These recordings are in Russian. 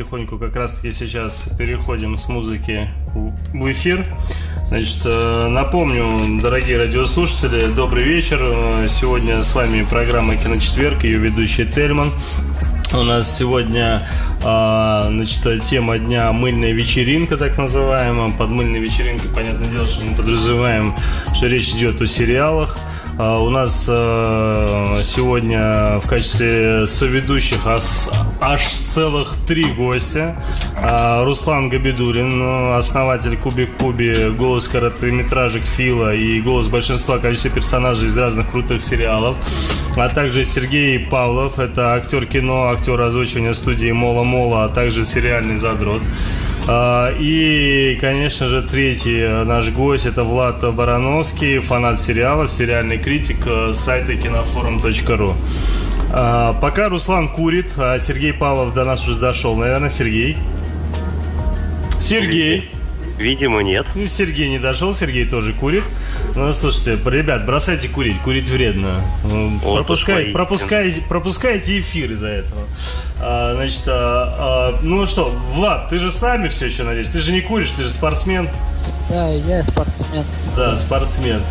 потихоньку как раз-таки сейчас переходим с музыки в эфир. Значит, э, напомню, дорогие радиослушатели, добрый вечер. Э, сегодня с вами программа «Киночетверг», ее ведущий Тельман. У нас сегодня а, значит, тема дня мыльная вечеринка, так называемая. Под мыльной вечеринкой, понятное дело, что мы подразумеваем, что речь идет о сериалах. А, у нас э, сегодня в качестве соведущих аж целых три гостя. А, Руслан Габидулин, основатель Кубик Куби, голос короткометражек Фила и голос большинства количества персонажей из разных крутых сериалов. А также Сергей Павлов, это актер кино, актер озвучивания студии Мола Мола, а также сериальный задрот. А, и, конечно же, третий наш гость это Влад Барановский, фанат сериалов, сериальный критик э, сайта кинофорум.ру. А, пока Руслан курит, а Сергей Павлов до нас уже дошел, наверное, Сергей. Сергей. Видимо, нет. Ну, Сергей не дошел, Сергей тоже курит. Ну, слушайте, ребят, бросайте курить, курить вредно. Вот Пропускай, пропускайте, пропускайте эфир из-за этого. А, значит, а, а, ну что, Влад, ты же с нами все еще, надеюсь? Ты же не куришь, ты же спортсмен. Да, я спортсмен. Да, спортсмен.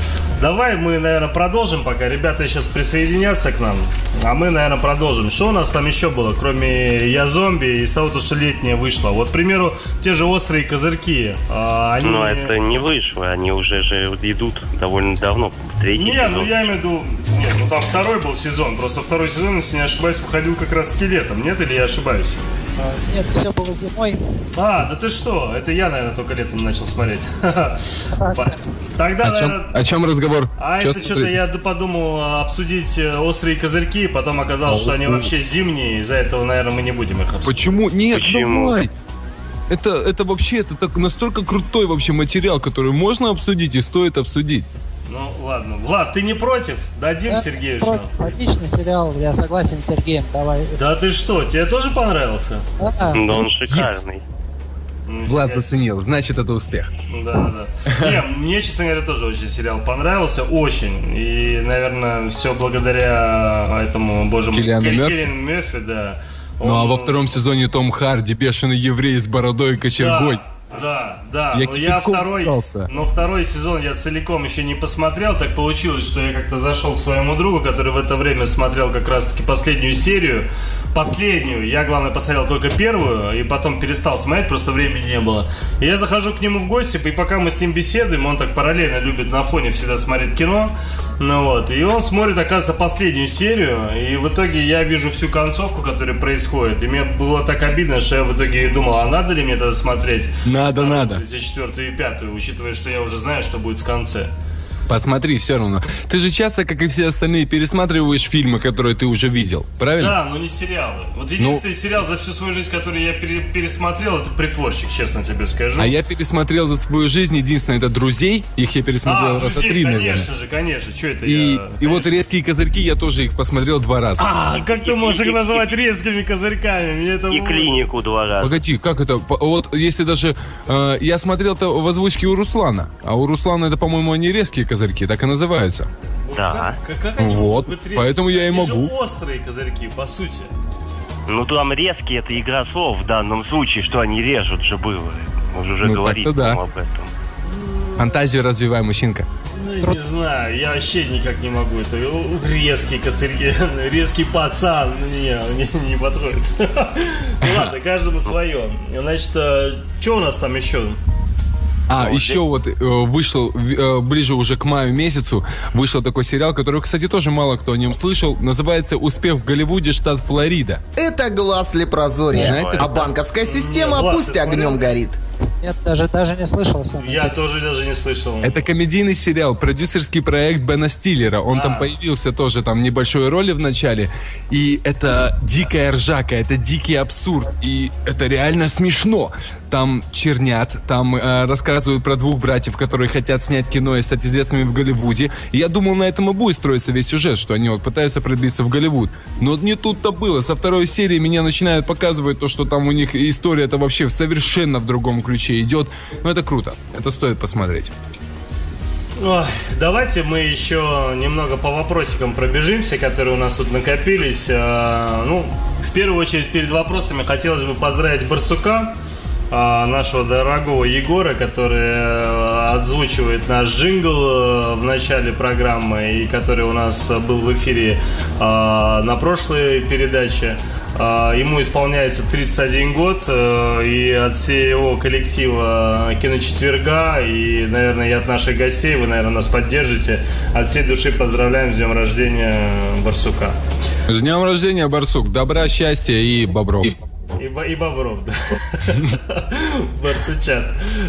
Давай мы, наверное, продолжим, пока ребята сейчас присоединятся к нам. А мы, наверное, продолжим. Что у нас там еще было, кроме «Я зомби» и из того, что летнее вышло? Вот, к примеру, те же «Острые козырьки». А, они... Ну, это не вышло, они уже же идут довольно давно. Третий не, сезон. ну я имею в виду... Нет, ну там второй был сезон. Просто второй сезон, если не ошибаюсь, выходил как раз-таки летом. Нет, или я ошибаюсь? А, нет, все было зимой. А, да ты что? Это я, наверное, только летом начал смотреть. Тогда, о, чем, о чем разговор? А это что-то я подумал обсудить э, острые козырьки, потом оказалось, что они вообще зимние, из-за этого, наверное, мы не будем их обсуждать. Почему? Нет, давай! Это, это вообще, это так настолько крутой вообще материал, который можно обсудить и стоит обсудить. Ну, ладно. Влад, ты не против? Дадим я Сергею против. шанс. Отличный сериал, я согласен с Сергеем, давай. Да ты что, тебе тоже понравился? Да, да он шикарный. Yes. Ну, Влад заценил, значит это успех. Да, да. Не, мне, честно говоря, тоже очень сериал понравился, очень. И, наверное, все благодаря этому, боже мой, Киллиану Мерфи. Мерфи, да. Он... Ну а во втором сезоне Том Харди, бешеный еврей с бородой и кочергой. Да. Да, да. Я но я второй, но второй сезон я целиком еще не посмотрел. Так получилось, что я как-то зашел к своему другу, который в это время смотрел как раз-таки последнюю серию. Последнюю. Я, главное, посмотрел только первую, и потом перестал смотреть, просто времени не было. И я захожу к нему в гости, и пока мы с ним беседуем, он так параллельно любит на фоне всегда смотреть кино. Ну вот. И он смотрит, оказывается, последнюю серию. И в итоге я вижу всю концовку, которая происходит. И мне было так обидно, что я в итоге думал, а надо ли мне это смотреть? Надо, надо. За четвертую и пятую, учитывая, что я уже знаю, что будет в конце. Посмотри, все равно. Ты же часто, как и все остальные, пересматриваешь фильмы, которые ты уже видел, правильно? Да, но не сериалы. Вот единственный ну... сериал за всю свою жизнь, который я пересмотрел, это «Притворщик», честно тебе скажу. А я пересмотрел за свою жизнь, единственное, это «Друзей». Их я пересмотрел а, раза три, наверное. конечно же, конечно. Что это и, я... И вот «Резкие козырьки» я тоже их посмотрел два раза. А, как ты можешь их называть резкими козырьками? Мне это... И «Клинику» два раза. Погоди, как это? Вот если даже... Э, я смотрел-то в озвучке у Руслана, а у Руслана это, по-моему, не резкие козырьки, так и называют называются. Да. Как, как они вот, поэтому я и могу. Же острые козырьки, по сути. Ну там резкие это игра слов в данном случае, что они режут же было. Мы уже ну, говорили да. об этом. Фантазию развивай, мужчинка. Ну, Труд... не знаю, я вообще никак не могу. Это резкий косырьки, резкий пацан. Ну, не, не, не подходит. Ну ладно, каждому свое. Значит, э, что у нас там еще? А, вот еще вот э, вышел э, ближе уже к маю месяцу вышел такой сериал, который, кстати, тоже мало кто о нем слышал. Называется «Успех в Голливуде, штат Флорида». Это глаз лепрозория. Знаете, а банковская система Нет, пусть огнем горит. Нет, даже, даже не слышал сам. Я тоже даже не слышал. Это комедийный сериал, продюсерский проект Бена Стиллера. Он а. там появился тоже там небольшой роли в начале. И это дикая ржака, это дикий абсурд. И это реально смешно. Там чернят, там э, рассказывают про двух братьев, которые хотят снять кино и стать известными в Голливуде. И я думал, на этом и будет строиться весь сюжет, что они вот пытаются пробиться в Голливуд. Но не тут-то было. Со второй серии меня начинают показывать то, что там у них история это вообще совершенно в другом ключе идет. Но это круто. Это стоит посмотреть. Ой, давайте мы еще немного по вопросикам пробежимся, которые у нас тут накопились. А, ну, в первую очередь, перед вопросами хотелось бы поздравить Барсука, нашего дорогого Егора, который э, отзвучивает наш джингл э, в начале программы и который у нас был в эфире а, на прошлой передаче. А, ему исполняется 31 год, э, и от всего коллектива Киночетверга, и, наверное, и от наших гостей, вы, наверное, нас поддержите. От всей души поздравляем с днем рождения Барсука. С днем рождения, Барсук. Добра, счастья и бобров. И, и Бобров, да. Барсучат.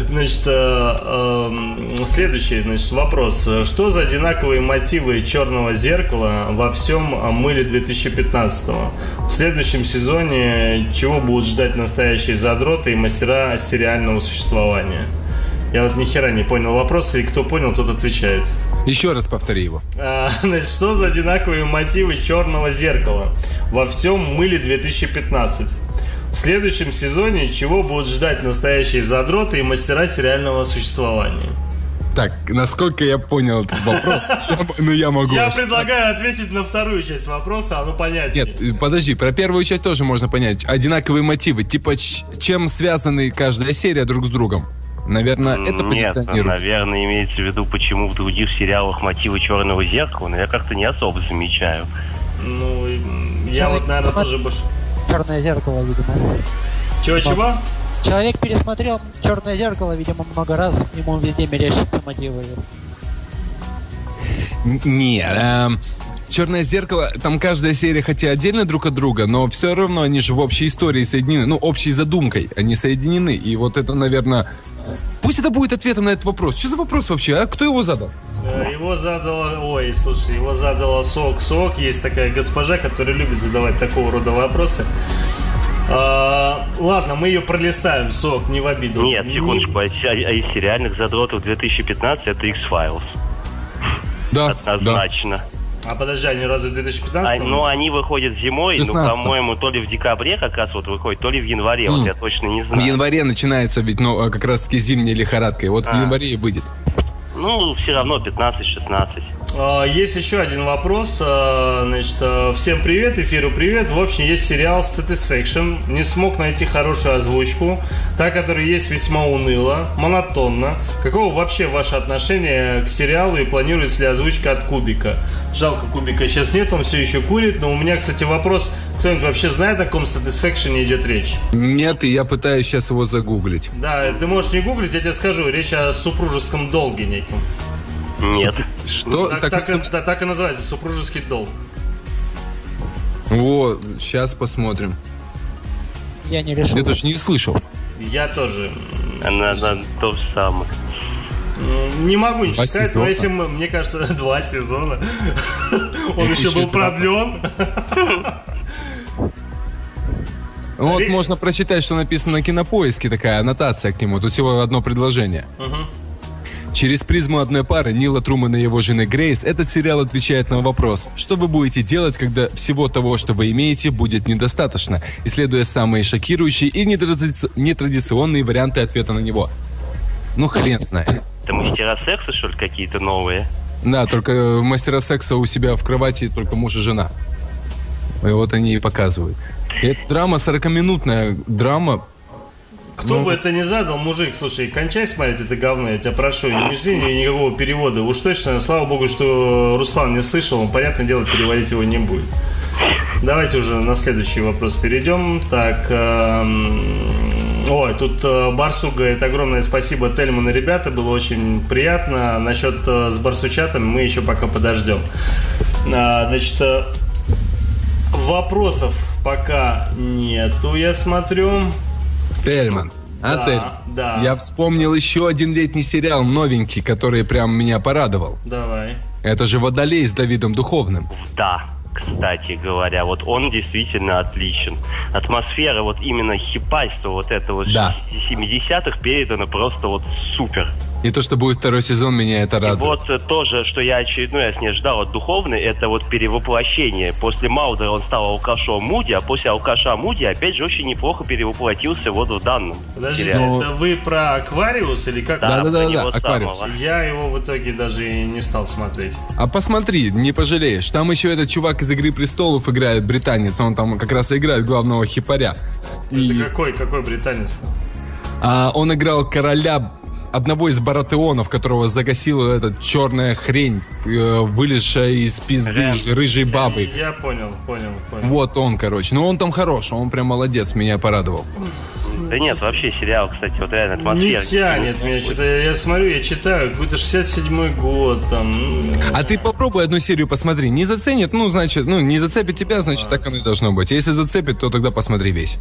Значит, э, эм, следующий значит, вопрос. Что за одинаковые мотивы черного зеркала во всем мыле 2015 -го? В следующем сезоне чего будут ждать настоящие задроты и мастера сериального существования? Я вот ни хера не понял вопроса, и кто понял, тот отвечает. Еще раз повтори его. А, значит, что за одинаковые мотивы черного зеркала во всем мыле 2015? В следующем сезоне чего будут ждать настоящие задроты и мастера сериального существования? Так, насколько я понял этот вопрос, ну я могу... Я предлагаю ответить на вторую часть вопроса, оно понятнее. Нет, э, подожди, про первую часть тоже можно понять. Одинаковые мотивы, типа чем связаны каждая серия друг с другом? Наверное, это Нет, наверное, имеется в виду, почему в других сериалах мотивы черного зеркала, но я как-то не особо замечаю. Ну, я вот, наверное, тоже больше... Черное зеркало, видимо. Чего-чего? Человек пересмотрел Черное зеркало, видимо, много раз, ему везде мерещатся мотивы. Не, э, Черное зеркало, там каждая серия хотя отдельно друг от друга, но все равно они же в общей истории соединены, ну, общей задумкой, они соединены. И вот это, наверное, Пусть это будет ответом на этот вопрос. Что за вопрос вообще, а? Кто его задал? Э, его задала, ой, слушай, его задала Сок Сок. Есть такая госпожа, которая любит задавать такого рода вопросы. А, ладно, мы ее пролистаем, Сок, не в обиду. Нет, секундочку, а, а из сериальных задротов 2015 это X-Files. Да, Однозначно. Да. А подожди, они разве в 2015? А, ну, они выходят зимой, 16 ну, по-моему, то ли в декабре как раз вот выходит, то ли в январе, mm. вот я точно не знаю. В январе начинается ведь, ну, как раз таки зимняя лихорадка, и вот а. в январе и выйдет. Ну, все равно 15-16. А, есть еще один вопрос. А, значит, а, всем привет, эфиру привет. В общем, есть сериал Satisfaction. Не смог найти хорошую озвучку. Та, которая есть, весьма уныло, монотонно. Какого вообще ваше отношение к сериалу и планируется ли озвучка от Кубика? Жалко, Кубика сейчас нет, он все еще курит. Но у меня, кстати, вопрос. Кто-нибудь вообще знает, о каком Satisfaction идет речь? Нет, и я пытаюсь сейчас его загуглить. Да, ты можешь не гуглить, я тебе скажу. Речь о супружеском долге неком. Нет. Что? Так, так, так, и, да, так и называется, супружеский долг. Вот, сейчас посмотрим. Я не решил. Я тоже не слышал. Я тоже. Она, она то же самое. Не могу ничего два сказать, сезона. но если мы, мне кажется, два сезона. Он еще был продлен. Вот можно прочитать, что написано на кинопоиске, такая аннотация к нему. Тут всего одно предложение. Через призму одной пары Нила Трумана и его жены Грейс этот сериал отвечает на вопрос, что вы будете делать, когда всего того, что вы имеете, будет недостаточно, исследуя самые шокирующие и нетрадиционные варианты ответа на него. Ну, хрен знает. Это мастера секса, что ли, какие-то новые? Да, только мастера секса у себя в кровати только муж и жена. И вот они и показывают. И это драма 40-минутная драма, кто ну, бы это ни задал, мужик, слушай, кончай смотреть это говно, я тебя прошу, не жди никакого перевода. Уж точно, слава богу, что Руслан не слышал, он, понятное дело, переводить его не будет. Давайте уже на следующий вопрос перейдем. Так, эм... ой, тут э, Барсу говорит огромное спасибо Тельман и ребята, было очень приятно. Насчет э, с Барсучатом мы еще пока подождем. А, значит, э, вопросов пока нету, я смотрю. Тельман. Отель. Да, да. Я вспомнил еще один летний сериал новенький, который прям меня порадовал. Давай. Это же «Водолей» с Давидом Духовным. Да, кстати говоря, вот он действительно отличен. Атмосфера вот именно хипайства вот этого да. 70-х передана просто вот супер. И то, что будет второй сезон, меня это радует. И вот э, тоже, что я очередной раз не ждал от духовной, это вот перевоплощение. После Маудера он стал алкашом Муди, а после алкаша Муди опять же очень неплохо перевоплотился вот в данном Подождите, сериале. это вы про Аквариус или как? Да, да, да, да, Аквариус. Я его в итоге даже и не стал смотреть. А посмотри, не пожалеешь. Там еще этот чувак из «Игры престолов» играет, британец. Он там как раз и играет главного хипаря. Это и... какой, какой британец? А, он играл короля одного из баратеонов, которого загасила эта черная хрень, э, вылезшая из пизды Рэм. рыжей бабы. Я, понял, понял, понял. Вот он, короче. Ну, он там хорош, он прям молодец, меня порадовал. Да нет, вообще сериал, кстати, вот реально атмосферный. Не тянет меня что-то. Я, я смотрю, я читаю, какой-то 67-й год там. Ну. А ты попробуй одну серию посмотри. Не заценит, ну, значит, ну, не зацепит тебя, значит, так оно и должно быть. Если зацепит, то тогда посмотри весь.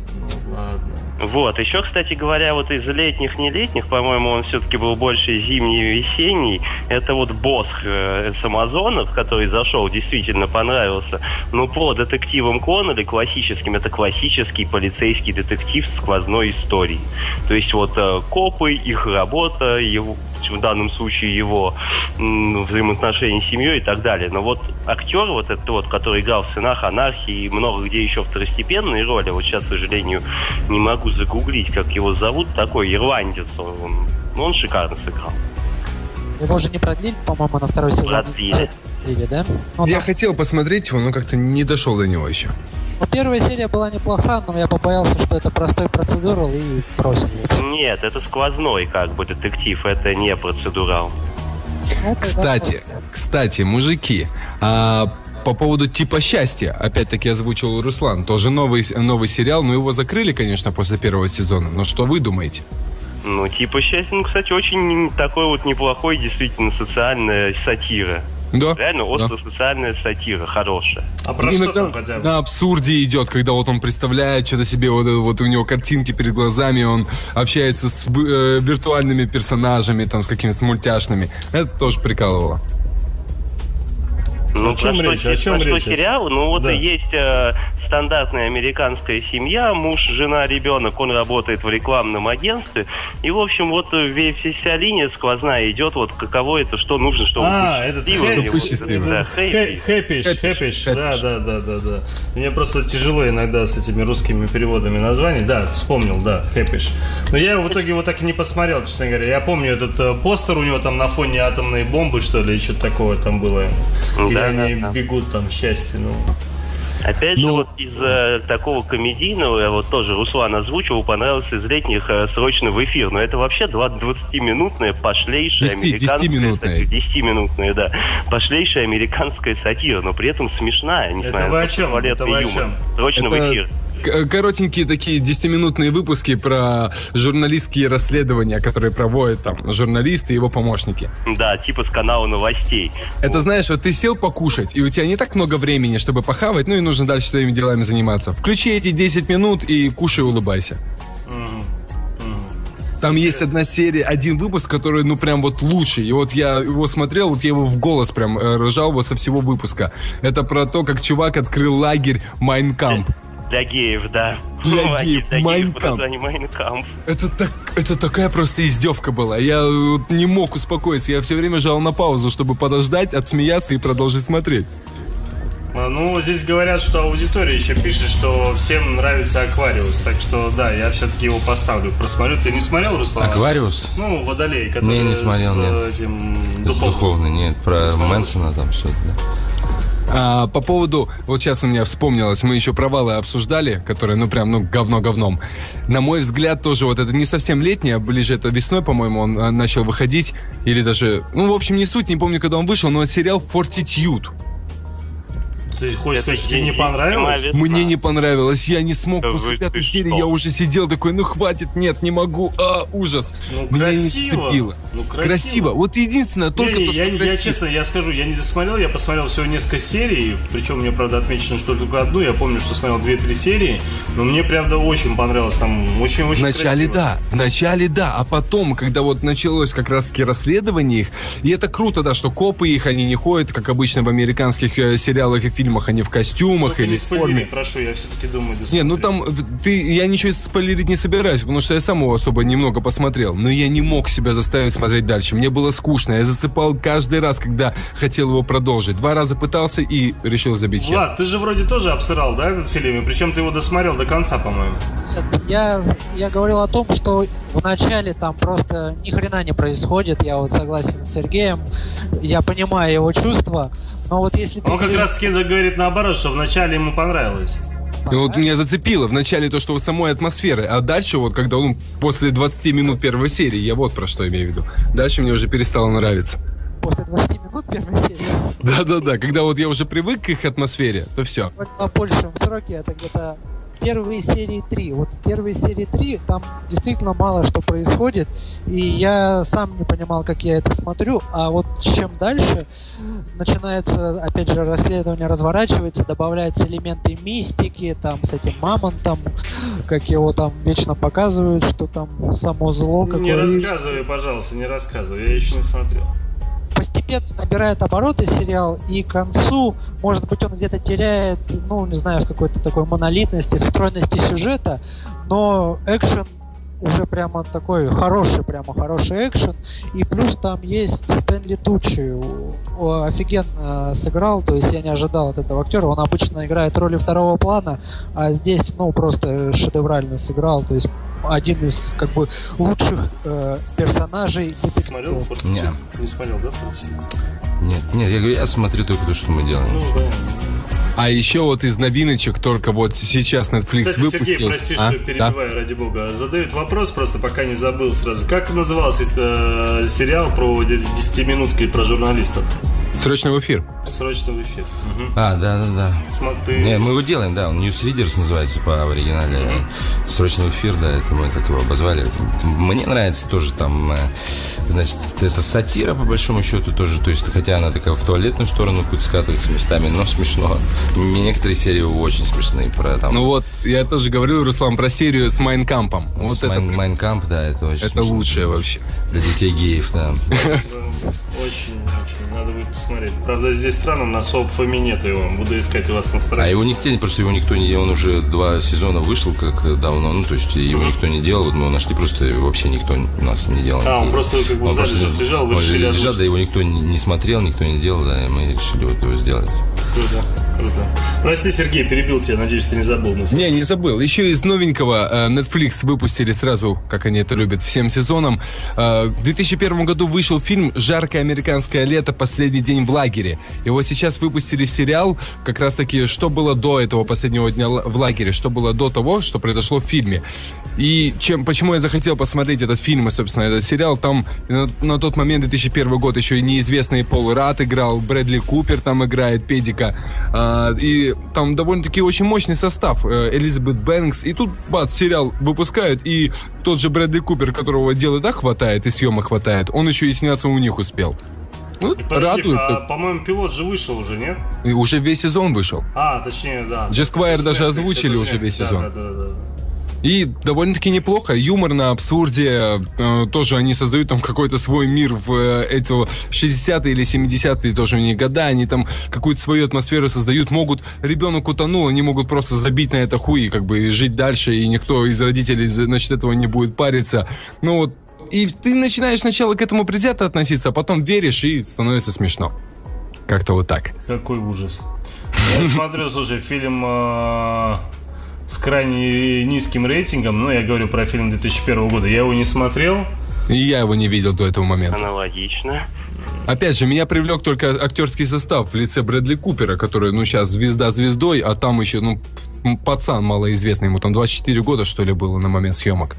Вот, еще, кстати говоря, вот из летних, не летних, по-моему, он все-таки был больше зимний и весенний. Это вот Босх э, с Амазонов, который зашел, действительно понравился. Ну, по детективам Коннелли классическим, это классический полицейский детектив с сквозной историей. То есть вот э, копы, их работа, его, в данном случае его взаимоотношения с семьей и так далее. Но вот актер вот этот вот, который играл в «Сынах анархии» и много где еще второстепенные роли, вот сейчас, к сожалению, не могу загуглить, как его зовут, такой ирландец, он, он шикарно сыграл. Его же не продлили, по-моему, на второй сезон. Продлили. Продлили, да? Ну, я там... хотел посмотреть его, но как-то не дошел до него еще. Ну, первая серия была неплоха, но я побоялся, что это простой процедурал и бросил. Нет, это сквозной как бы детектив, это не процедурал. Кстати, кстати, мужики, а по поводу типа счастья, опять-таки озвучил Руслан, тоже новый, новый сериал, но его закрыли, конечно, после первого сезона. Но что вы думаете? Ну, типа счастья, ну, кстати, очень такой вот неплохой, действительно, социальная сатира. Да. Реально остро-социальная сатира, хорошая. А про что там хотя бы? На абсурде идет, когда вот он представляет что-то себе, вот, вот у него картинки перед глазами, он общается с э, виртуальными персонажами, там, с какими-то мультяшными. Это тоже прикалывало. Ну, о чем про речь? Что, о чем про речь? Что сериал? Ну, вот да. и есть э, стандартная американская семья, муж, жена, ребенок, он работает в рекламном агентстве. И, в общем, вот вся линия сквозная идет, вот каково это, что нужно, чтобы а, быть счастливым. Это счастливым. Да, хэппиш, хэппиш, да, да, да, да, да. Мне просто тяжело иногда с этими русскими переводами названий. Да, вспомнил, да, хэпиш. Но я в итоге вот так и не посмотрел, честно говоря. Я помню этот э, постер у него там на фоне атомной бомбы, что ли, что-то такое там было. Да, да, они да. бегут там счастье, ну. Опять ну, же, вот из э, такого комедийного, вот тоже Руслан озвучивал, понравился из летних э, срочно в эфир. Но это вообще 20-минутная пошлейшая 10, американская 10 10-минутная, да. Пошлейшая американская сатира, но при этом смешная, несмотря это на то, что туалетный юмор. Срочно это... в эфир коротенькие такие десятиминутные выпуски про журналистские расследования, которые проводят там журналисты и его помощники. Да, типа с канала новостей. Это знаешь, вот ты сел покушать, и у тебя не так много времени, чтобы похавать, ну и нужно дальше своими делами заниматься. Включи эти 10 минут и кушай, улыбайся. Там есть одна серия, один выпуск, который, ну, прям вот лучший. И вот я его смотрел, вот я его в голос прям э, ржал вот со всего выпуска. Это про то, как чувак открыл лагерь Mein Camp. Для геев, да. Для ну, геев, Mein Camp. Это, так, это такая просто издевка была. Я вот, не мог успокоиться. Я все время жал на паузу, чтобы подождать, отсмеяться и продолжить смотреть. А, ну, здесь говорят, что аудитория еще пишет, что всем нравится Aquarius. Так что, да, я все-таки его поставлю. Просмотрю. Ты не смотрел, Руслан? Aquarius? Ну, Водолей, который не, не смотрел, с нет. этим духовным. Духовный, нет. Про Мэнсона там что-то, да. А, по поводу, вот сейчас у меня вспомнилось, мы еще провалы обсуждали, которые, ну прям, ну говно говном. На мой взгляд, тоже вот это не совсем летнее, а ближе это весной, по-моему, он а, начал выходить, или даже, ну в общем не суть, не помню, когда он вышел, но сериал Fortitude. Ты хочешь сказать, что тебе не понравилось? Мне не понравилось. Я не смог да после пятой серии. Я уже сидел такой, ну хватит, нет, не могу. А, ужас. Ну, Меня красиво. Не ну, красиво. красиво. Вот единственное, только не, не, то, что я, красиво. Я честно, я скажу, я не досмотрел, я посмотрел всего несколько серий. Причем мне, правда, отмечено, что только одну. Я помню, что смотрел 2-3 серии. Но мне, правда, очень понравилось. Там очень-очень Вначале красиво. да. Вначале да. А потом, когда вот началось как раз-таки расследование их, и это круто, да, что копы их, они не ходят, как обычно в американских э, сериалах и фильмах фильмах, они в костюмах Ну, или не в форме. прошу, я все-таки думаю, Не, ну там ты, я ничего спойлерить не собираюсь, потому что я сам его особо немного посмотрел. Но я не мог себя заставить смотреть дальше. Мне было скучно. Я засыпал каждый раз, когда хотел его продолжить. Два раза пытался и решил забить хер. Влад, ты же вроде тоже обсырал, да, этот фильм? И причем ты его досмотрел до конца, по-моему. Я, я говорил о том, что в начале там просто ни хрена не происходит. Я вот согласен с Сергеем. Я понимаю его чувства. Но вот если ты Он как раз таки говорит наоборот, что вначале ему понравилось. И вот меня зацепило вначале то, что самой атмосферы, а дальше вот, когда он после 20 минут первой серии, я вот про что имею в виду. Дальше мне уже перестало нравиться. после 20 минут первой серии Да-да-да, когда вот я уже привык к их атмосфере, то все. вот на большем сроке это где-то первые серии 3. Вот первые серии 3 там действительно мало что происходит, и я сам не понимал, как я это смотрю, а вот чем дальше начинается, опять же, расследование разворачивается, добавляются элементы мистики, там с этим мамонтом, как его там вечно показывают, что там само зло Не какое есть. рассказывай, пожалуйста, не рассказывай, я еще не смотрел. Постепенно набирает обороты сериал, и к концу, может быть, он где-то теряет, ну, не знаю, в какой-то такой монолитности, в стройности сюжета, но экшен уже прямо такой хороший, прямо хороший экшен. И плюс там есть Стэнли Тучи. Офигенно сыграл, то есть я не ожидал от этого актера. Он обычно играет роли второго плана, а здесь, ну, просто шедеврально сыграл. То есть один из, как бы, лучших э, персонажей Смотрел. Форт? Не смотрел, да, Форт? Нет, нет, я говорю, я смотрю только то, что мы делаем. Ну, да. А еще вот из новиночек только вот сейчас Netflix Кстати, выпустил. Сергей, прости, А? что Да. перебиваю, ради бога. Задают вопрос, просто пока не забыл сразу. Как назывался это э, сериал про 10-минутки про журналистов? Срочно в эфир. Срочно в эфир. Мгм. А, да, да, да. Смотри. Не, мы его делаем, да, он Newsreaders называется по оригинале. Срочный эфир, да, это мы так его обозвали. Мне нравится тоже там, э, значит, это сатира, по большому счету, тоже, то есть, хотя она такая в туалетную сторону какую-то скатывается местами, но смешно. Некоторые серии очень смешные про там... Ну вот, я тоже говорил, Руслан, про серию с Mein Camp'ом. Вот с это, Mein- Mein Camp, да, это очень это смешно. лучшее вообще. Для детей геев, да. Очень, очень. Надо будет посмотреть. Правда, здесь странно, на Soap4Me нет его. Буду искать у вас на странице. А его нигде, просто его никто не... Он уже два сезона вышел как давно, ну, то есть его никто не делал, вот мы его нашли, просто вообще никто у нас не делал. А, он просто как бы в Он просто- лежал, вы он решили лежал, озвучить. да, его никто не, не смотрел, никто не делал, да, и мы решили вот его сделать. Круто, круто. Прости, Сергей, перебил тебя. Надеюсь, ты не забыл. нас. Не, не забыл. Еще из новенького э, Netflix выпустили сразу, как они это любят, всем сезоном. Э, В 2001 году вышел фильм «Жаркое американское лето. Последний день в лагере». И вот сейчас выпустили сериал, как раз таки, что было до этого последнего дня в лагере, что было до того, что произошло в фильме. И чем, почему я захотел посмотреть этот фильм и, собственно, этот сериал, там на, на тот момент, 2001 год, еще и неизвестный Пол Рад играл, Брэдли Купер там играет, Педика. А, и там довольно-таки очень мощный состав. Э, Элизабет Бэнкс. И тут, бац, сериал выпускают, и тот же Брэдли Купер, которого дела так хватает, и съемок хватает, он еще и сняться у них успел. Ну, Подожди, радует. а, по-моему, пилот же вышел уже, нет? И уже весь сезон вышел. А, точнее, да. Джесквайр даже озвучили это уже весь да, сезон. Да, да, да, да. И довольно-таки неплохо. Юмор на абсурде. Э, тоже они создают там какой-то свой мир в э, этого 60-е или 70-е тоже у них года. Они там какую-то свою атмосферу создают. Могут, ребенок утонул, они могут просто забить на это хуй и как бы жить дальше. И никто из родителей, значит, этого не будет париться. Ну вот. И ты начинаешь сначала к этому предвзято относиться, а потом веришь и становится смешно. Как-то вот так. Какой ужас. Я смотрю, слушай, фильм э, с крайне низким рейтингом. Ну, я говорю про фильм 2001 года. Я его не смотрел. И я его не видел до этого момента. Аналогично. Опять же, меня привлек только актерский состав в лице Брэдли Купера, который, ну, сейчас звезда звездой, а там еще, ну, пацан малоизвестный, ему там 24 года, что ли, было на момент съемок.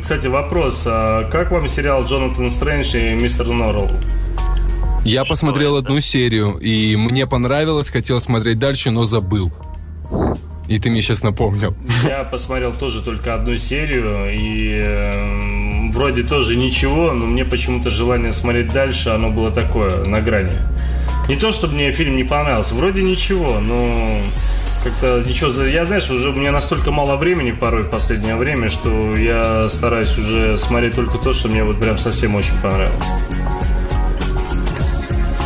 Кстати, вопрос. а как вам сериал Джонатан Стрэндж и Мистер Норрелл? Я посмотрел одну серию, и мне понравилось, хотел смотреть дальше, но забыл. И ты мне сейчас напомнил. Я посмотрел тоже только одну серию, и э, вроде тоже ничего, но мне почему-то желание смотреть дальше, оно было такое, на грани. Не то, чтобы мне фильм не понравился, вроде ничего, но как-то ничего... за- Я, знаешь, уже у меня настолько мало времени порой в последнее время, что я стараюсь уже смотреть только то, что мне вот прям совсем очень понравилось.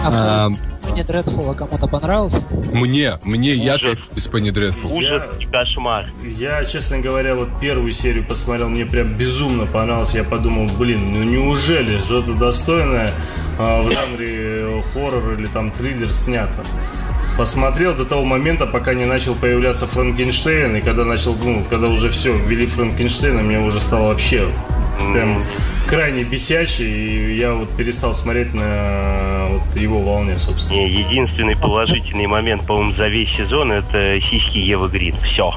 А А, Пенни Дредфула кому-то понравился? Мне, мне, я кайфую Пенни Дредфул. Ужас и кошмар. Я, честно говоря, вот первую серию посмотрел, мне прям безумно понравилось. Я подумал, блин, ну неужели что-то достойное а, в жанре хоррор или там триллер снято? Посмотрел до того момента, пока не начал появляться Франкенштейн, и когда начал, ну, когда уже все, ввели Франкенштейна, мне уже стало вообще прям крайне бесячий, и я вот перестал смотреть на вот его волне, собственно. Единственный положительный момент, по-моему, за весь сезон это сиськи Евы Грин. Все.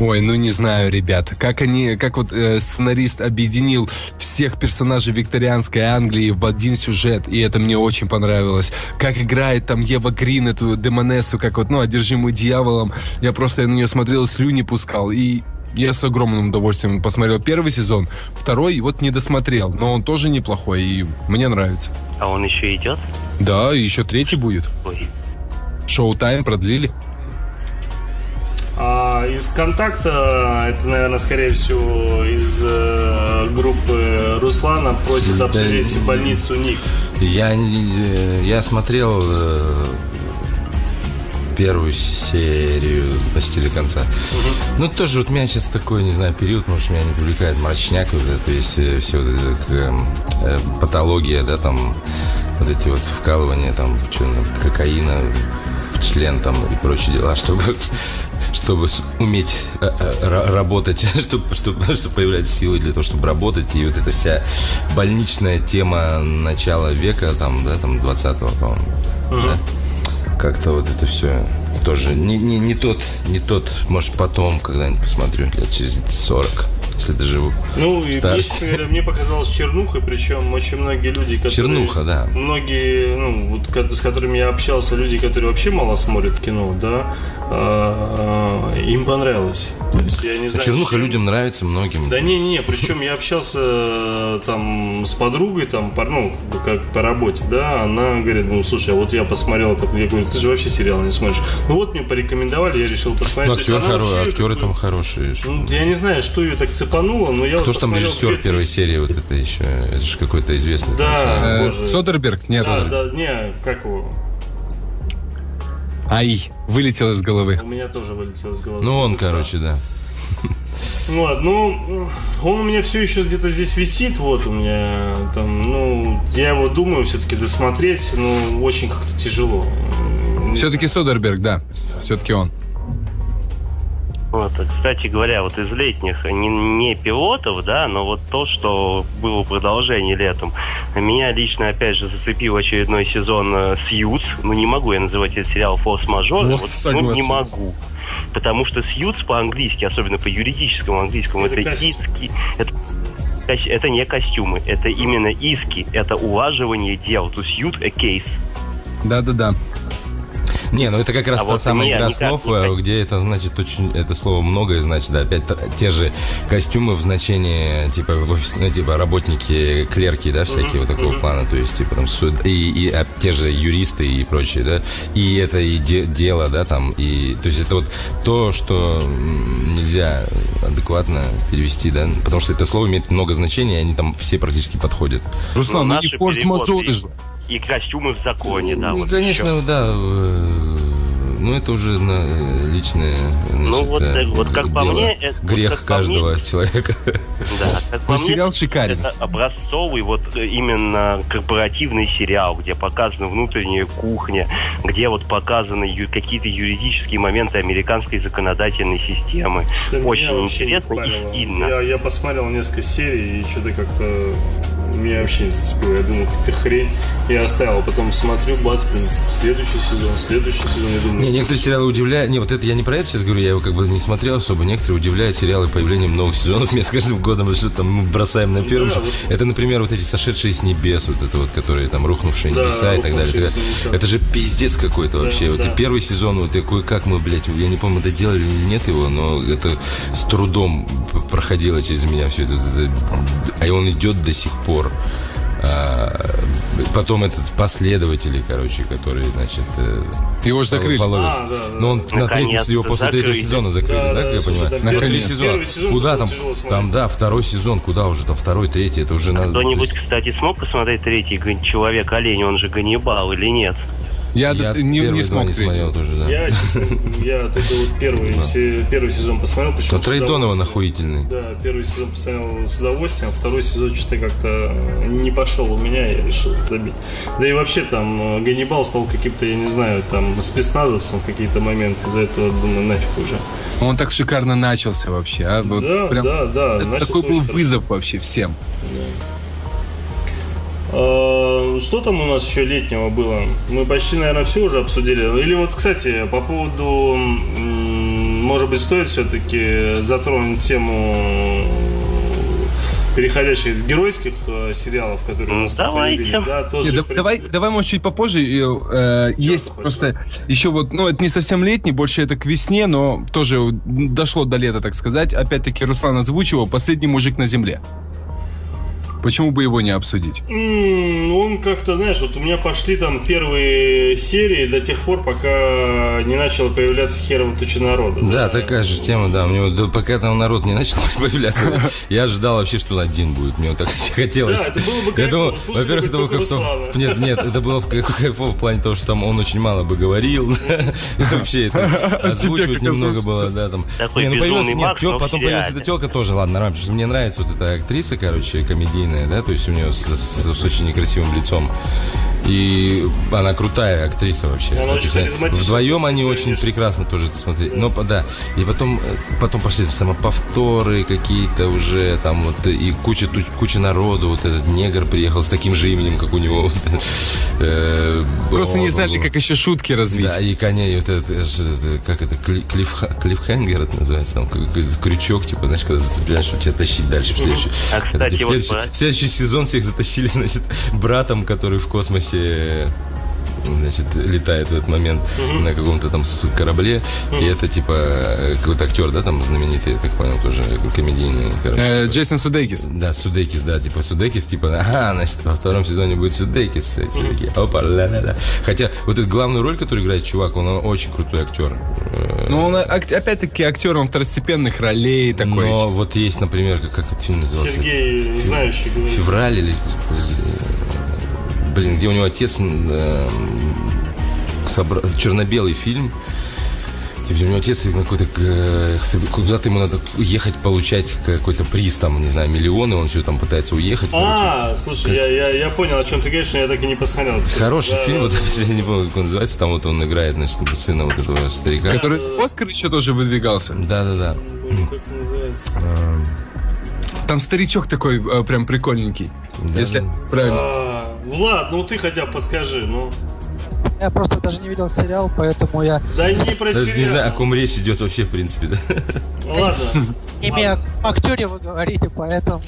Ой, ну не знаю, ребят, как они, как вот э, сценарист объединил всех персонажей викторианской Англии в один сюжет, и это мне очень понравилось. Как играет там Ева Грин, эту демонессу, как вот, ну, одержимую дьяволом. Я просто на нее смотрел, слюни пускал, и я с огромным удовольствием посмотрел первый сезон, второй вот не досмотрел, но он тоже неплохой, и мне нравится. А он еще идет? Да, еще третий будет. Ой. Шоу-тайм продлили. А из контакта, это, наверное, скорее всего, из э, группы Руслана просит да, обсудить больницу Ник. Я, я смотрел э, первую серию почти до конца. Угу. Ну, тоже вот у меня сейчас такой, не знаю, период, может, меня не привлекает мрачняк, вот это, весь, э, все вот это, э, э, патология, да, там, вот эти вот вкалывания, там, что там, кокаина в член, там, и прочие дела, чтобы чтобы уметь э, э, работать, чтобы, чтобы, чтобы появлять силы для того, чтобы работать. И вот эта вся больничная тема начала века, там, да, там, 20-го, по-моему. Uh-huh. Да? Как-то вот это все тоже не, не, не тот, не тот, может, потом когда-нибудь посмотрю, лет через 40 если доживу. Ну, и мне, мне показалось чернуха, причем очень многие люди, которые... Чернуха, да. Многие, ну, вот, с которыми я общался, люди, которые вообще мало смотрят кино, да, а, а, им понравилось. Я не знаю, чернуха чем... людям нравится многим. Да не, не, причем я общался э, там с подругой, там, по, ну, как по работе, да, она говорит, ну, слушай, а вот я посмотрел, так, я говорю, ты же вообще сериал не смотришь. Ну вот мне порекомендовали, я решил посмотреть. Ну, актер хоро... актеры там хорошие. Ну, я не знаю, что ее так цепануло, но я Кто вот же там режиссер первой серии, вот это еще, это же какой-то известный. Да, Содерберг? Нет. Да, да, не, как его? Ай, вылетел из головы. У меня тоже вылетел из головы. Ну, он, короче, да. Вот, ну, он у меня все еще где-то здесь висит, вот у меня там, ну, я его думаю все-таки досмотреть, но очень как-то тяжело. Все-таки Содерберг, да, все-таки он. Вот, кстати говоря, вот из летних не, не пилотов, да, но вот то, что было продолжение летом, меня лично, опять же, зацепил очередной сезон э, Сьюз. Ну, не могу я называть этот сериал форс-мажор. Вот, ну, не могу. Потому что Сьюз по-английски, особенно по юридическому английскому, это, это иски. Это это не костюмы, это именно иски, это улаживание дел. То есть a case. Да-да-да. Не, ну это как раз а та вот самая игра слов, никак... где это значит очень, это слово многое значит, да, опять те же костюмы в значении, типа, офис, ну, типа работники, клерки, да, всякие mm-hmm. вот такого mm-hmm. плана, то есть, типа, там, суд, и, и а, те же юристы и прочие, да, и это и де, дело, да, там, и, то есть, это вот то, что нельзя адекватно перевести, да, потому что это слово имеет много значений, и они там все практически подходят. Руслан, ну, ну не форс-мажоры же и костюмы в законе, да. Ну, вот конечно, еще. да. Э, ну, это уже на личное значит, ну, вот, э, вот как дело, по мне, это, грех вот, каждого мне, человека. Да, как по мне, сериал шикарен. Это образцовый вот именно корпоративный сериал, где показана внутренняя кухня, где вот показаны какие-то юридические моменты американской законодательной системы. Что Очень интересно и стильно. Я, я посмотрел несколько серий и что-то как-то меня вообще не зацепило. Я думал, какая-то хрень. Я оставил. Потом смотрю, бац, блин, следующий сезон, следующий сезон. Я думаю, не, некоторые сериалы удивляют. Не, вот это я не про это сейчас говорю, я его как бы не смотрел особо. Некоторые удивляют сериалы появлением новых сезонов. Мне с каждым годом что там мы бросаем на первом. Да, вот... Это, например, вот эти сошедшие с небес, вот это вот, которые там рухнувшие да, небеса и так далее. Это же пиздец какой-то вообще. Да, вот да. и первый сезон, вот такой, как мы, блядь, я не помню, доделали или нет его, но это с трудом проходило через меня все это. А он идет до сих пор. А, потом этот последователи, короче, которые, значит, э, его же закрыли. А, да, да. Но он на третий, его после третьего сезона закрыли, да, да, как я понимаю? На третий сезон. сезон. Куда там? Там, да, второй сезон, куда уже там второй, третий, это уже надо. Кто-нибудь, кстати, смог посмотреть третий человек олень, он же Ганнибал или нет? Я, я не, не смог смотрел тоже, да. Я, я только вот первый, се, первый сезон посмотрел. Но Трей Донован охуительный. Да, первый сезон посмотрел с удовольствием, а второй сезон что-то как-то не пошел у меня, я решил забить. Да и вообще там Ганнибал стал каким-то, я не знаю, там спецназовцем в какие-то моменты. За это думаю, нафиг уже. Он так шикарно начался вообще, а? Вот да, прям, да, да. Это такой был вызов хорошо. вообще всем. Да. А, что там у нас еще летнего было? Мы почти, наверное, все уже обсудили. Или вот, кстати, по поводу, может быть, стоит все-таки затронуть тему переходящих геройских э, сериалов, которые у нас Давайте. Да, тоже Нет, давай, давай, может, чуть попозже. Э, есть просто еще вот, ну, это не совсем летний, больше это к весне, но тоже дошло до лета, так сказать. Опять-таки Руслан озвучивал «Последний мужик на земле». Почему бы его не обсудить? Mm, он как-то, знаешь, вот у меня пошли там первые серии до тех пор, пока не начало появляться херово туча народа. Да, да, такая же тема, да. Мне вот, пока там народ не начал появляться, я ожидал вообще, что он один будет. Мне вот так хотелось. Да, это было бы я думал, во-первых, это было как Нет, нет, это было в кайфово в плане того, что там он очень мало бы говорил. Вообще это озвучивать немного было, да, там. Не, ну появился, нет, потом появилась эта телка тоже, ладно, нормально, потому что мне нравится вот эта актриса, короче, комедийная комедийная, да, то есть у нее с, с, с очень некрасивым лицом. И она крутая актриса вообще. Она очень Вдвоем они очень прекрасно тоже это смотрели. Да. Но да. И потом, э, потом пошли самоповторы какие-то уже, там вот и куча, куча народу. Вот этот негр приехал с таким же именем, как у него. Э, Просто не знали, как еще шутки развить. Да, и коней, вот это, как это, клиф, клифхенгер это называется, там крючок, типа, знаешь, когда зацепляешь, чтобы тебя тащить дальше в следующий. А, кстати, вот следующий сезон всех затащили, значит, братом, который в космосе Кстати, значит, летает в этот момент угу. на каком-то там корабле. Угу. И это типа какой-то актер, да, там знаменитый, я так понял, тоже комедийный. Короче, э, Джейсон Судейкис. Да, Судейкис, да, типа Судейкис, типа, ага, значит, во втором сезоне будет Судейкис, кстати, угу. такие, опа, ля-ля-ля. Хотя вот эту главную роль, которую играет чувак, он, он очень крутой актер. Ну, он опять-таки актер, он второстепенных ролей такой. Но чисто. вот есть, например, как, как этот фильм назывался? Сергей, знающий говорит. Февраль или блин, где у него отец э, собра... черно-белый фильм. Типа, у него отец какой-то э, куда-то ему надо ехать получать какой-то приз, там, не знаю, миллионы, он все там пытается уехать. А, короче. слушай, как... я, я, я понял, о чем ты говоришь, но я так и не посмотрел. Хороший да, фильм, да, вот да, я не помню, как он называется, там вот он играет, значит, сына вот этого старика. Который Оскар еще тоже выдвигался. Да, да, да. Как называется? Там старичок такой э, прям прикольненький. Да. Если правильно. Влад, ну ты хотя бы подскажи, ну. Я просто даже не видел сериал, поэтому я... Да не про Даже не знаю, о ком речь идет вообще, в принципе, да. Ну, ладно. Имя актере вы говорите, поэтому...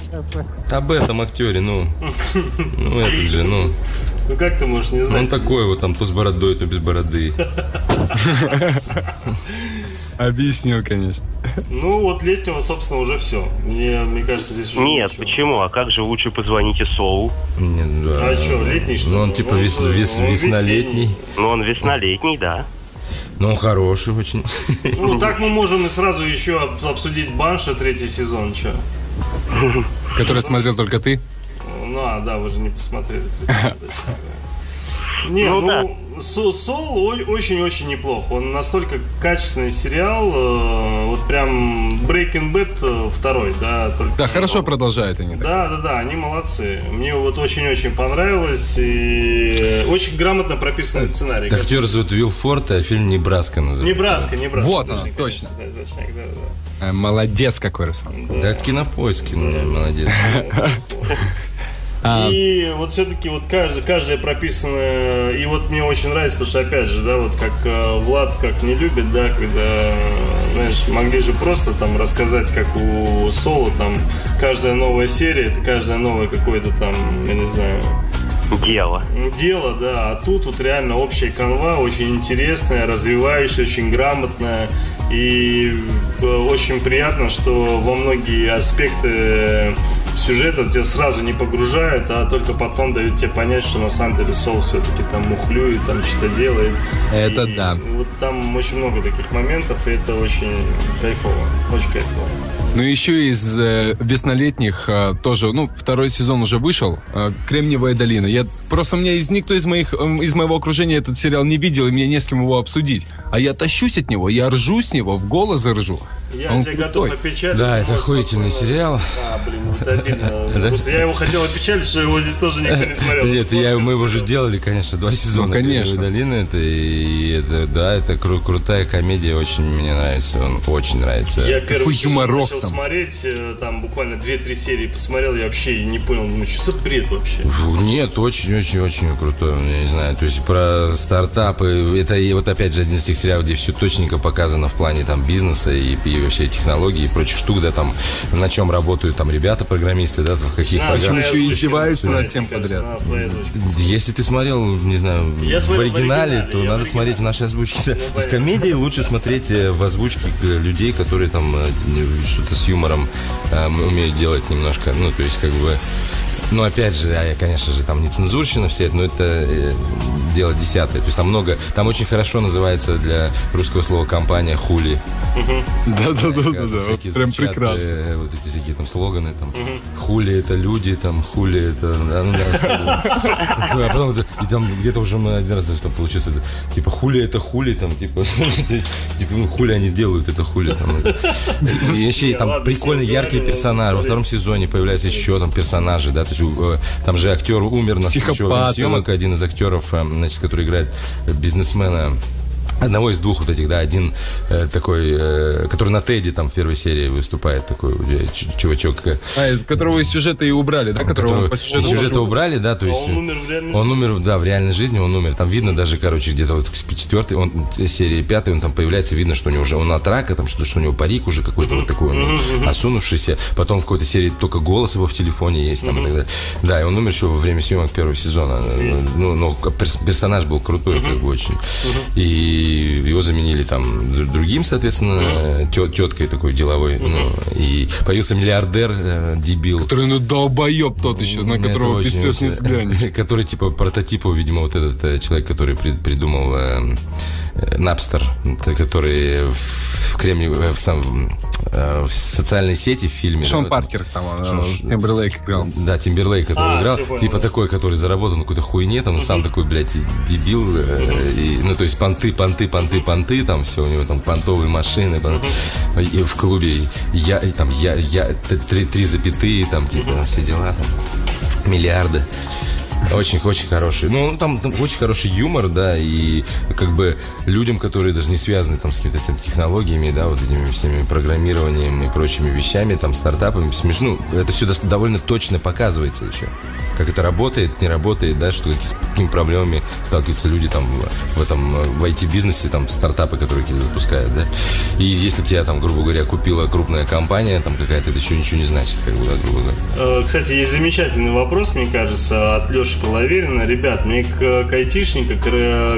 Об этом актере, ну. Ну, этот же, ну. Ну как ты можешь не знать? Он такой вот там, то с бородой, то без бороды. Объяснил, конечно. Ну, вот летнего, собственно, уже все. Мне, мне кажется, здесь уже Нет, ничего. почему? А как же лучше позвоните Соу? Нет, да. А что, летний что? Ну, он типа вес, вес, он веснолетний. Ну, он веснолетний, да. Ну, он хороший очень. Ну, так мы можем и сразу еще обсудить Банша третий сезон, что? Который смотрел только ты? Ну, а, да, вы же не посмотрели третий сезон. Не, ну, ну да. Сол очень-очень неплох. Он настолько качественный сериал, э, вот прям Breaking Bad э, второй, да. Только да, хорошо продолжают они. Да, да, да, они молодцы. Мне вот очень-очень понравилось и очень грамотно прописанный сценарий. Так, актер зовут Уилл Форд, а фильм «Небраска» называется. «Небраска», «Небраска». Вот он, точно. Да, точно да, да. Э, молодец какой, Руслан. Да, да кинопоиск, молодец. А... И вот все-таки вот каждая, каждая прописанная, и вот мне очень нравится, потому что опять же, да, вот как э, Влад как не любит, да, когда, знаешь, могли же просто там рассказать, как у Соло, там, каждая новая серия, это каждое новое какое-то там, я не знаю, Дело. Дело, да. А тут вот реально общая канва, очень интересная, развивающая, очень грамотная. И э, очень приятно, что во многие аспекты сюжета тебя сразу не погружают, а только потом дают тебе понять, что на самом деле Сол все-таки там мухлюет, там что-то делает. Это и да. Вот там очень много таких моментов, и это очень кайфово. Очень кайфово. Ну еще из э, веснолетних э, тоже, ну, второй сезон уже вышел, э, «Кремниевая долина». Я просто у меня из никто из моих э, из моего окружения этот сериал не видел, и мне не с кем его обсудить. А я тащусь от него, я ржу с него, в голос ржу. Я Он тебя крутой. готов опечалить. Да, это охуительный сериал. А, блин, вот обидно. Просто я его хотел опечалить, что его здесь тоже никто не смотрел. Нет, я, мы его уже делали, конечно, два сезона. Ну, конечно. Долины, это, и это, да, это кру- крутая комедия, очень мне нравится, он очень нравится. Я первый юморок начал там. смотреть, э, там буквально 2-3 серии посмотрел, я вообще не понял, ну что за бред вообще? Нет, очень-очень-очень крутой, я не знаю, то есть про стартапы, это и вот опять же один из тех сериалов, где все точненько показано в плане там бизнеса и, и вообще технологий и прочих штук, да, там, на чем работают там ребята, программисты, да, в каких а, программах. еще издеваются над тем подряд. Если ты смотрел, не знаю, Я в оригинале, то надо смотреть в нашей озвучке. Есть комедии лучше смотреть э, в озвучке людей, которые там э, что-то с юмором э, умеют делать немножко, ну, то есть как бы ну, опять же, а я, конечно же, там не цензурщина все это, но это э, дело десятое. То есть там много, там очень хорошо называется для русского слова компания хули. Да-да-да, да, прям прекрасно. Э, вот эти всякие там слоганы, там, хули это люди, там, хули это... Ну, а потом, и там где-то уже мы один раз даже там получился, типа, хули это хули, там, типа, типа, ну, хули они делают, это хули. Там, и еще там прикольный яркий персонаж. Во втором сезоне появляются еще там персонажи, да, то есть э, там же актер умер на съемок, один из актеров, э, значит, который играет бизнесмена одного из двух вот этих, да, один э, такой, э, который на Теди там в первой серии выступает, такой э, чувачок. Э, а, которого из сюжета и убрали, да? Которого, которого по сюжету, сюжета убрали, да, то есть... А он умер в реальной Он умер, да, в реальной жизни он умер. Там видно даже, короче, где-то вот в четвертой, он, серии пятой, он там появляется, видно, что у него уже, он от рака, там что-то, что у него парик уже какой-то вот такой, он, осунувшийся. Потом в какой-то серии только голос его в телефоне есть там и так далее. Да, и он умер еще во время съемок первого сезона. Ну, но персонаж был крутой, как бы очень. И его заменили там другим, соответственно, тет, теткой такой деловой. Ну, и появился миллиардер, э, дебил. Который, ну, долбоеб тот еще, на которого слез не взглянешь. Который, типа, прототип, видимо, вот этот э, человек, который придумал э, Напстер, который в Кремле, в, сам, в социальной сети в фильме. Шон да, Паркер там, Шон, Тимберлейк играл. Да, Тимберлейк, который а, играл. Типа понял. такой, который заработал на какой-то хуйне, там, сам такой, блядь, дебил. И, ну, то есть понты, понты, понты, понты, там все, у него там понтовые машины, понты, и в клубе я, и, там, я, я, три, три запятые, там, типа, там, все дела, там, миллиарды. Очень-очень хороший. Ну, там, там очень хороший юмор, да, и как бы людям, которые даже не связаны там с какими-то там, технологиями, да, вот этими всеми программированием и прочими вещами, там, стартапами, смешно. Ну, это все довольно точно показывается еще как это работает, не работает, да, что с какими проблемами сталкиваются люди там в, в этом в IT-бизнесе, там стартапы, которые какие-то запускают, да. И если тебя там, грубо говоря, купила крупная компания, там какая-то, это еще ничего не значит, как бы, да, грубо говоря. Э, кстати, есть замечательный вопрос, мне кажется, от Леши Половерина. Ребят, мне как айтишника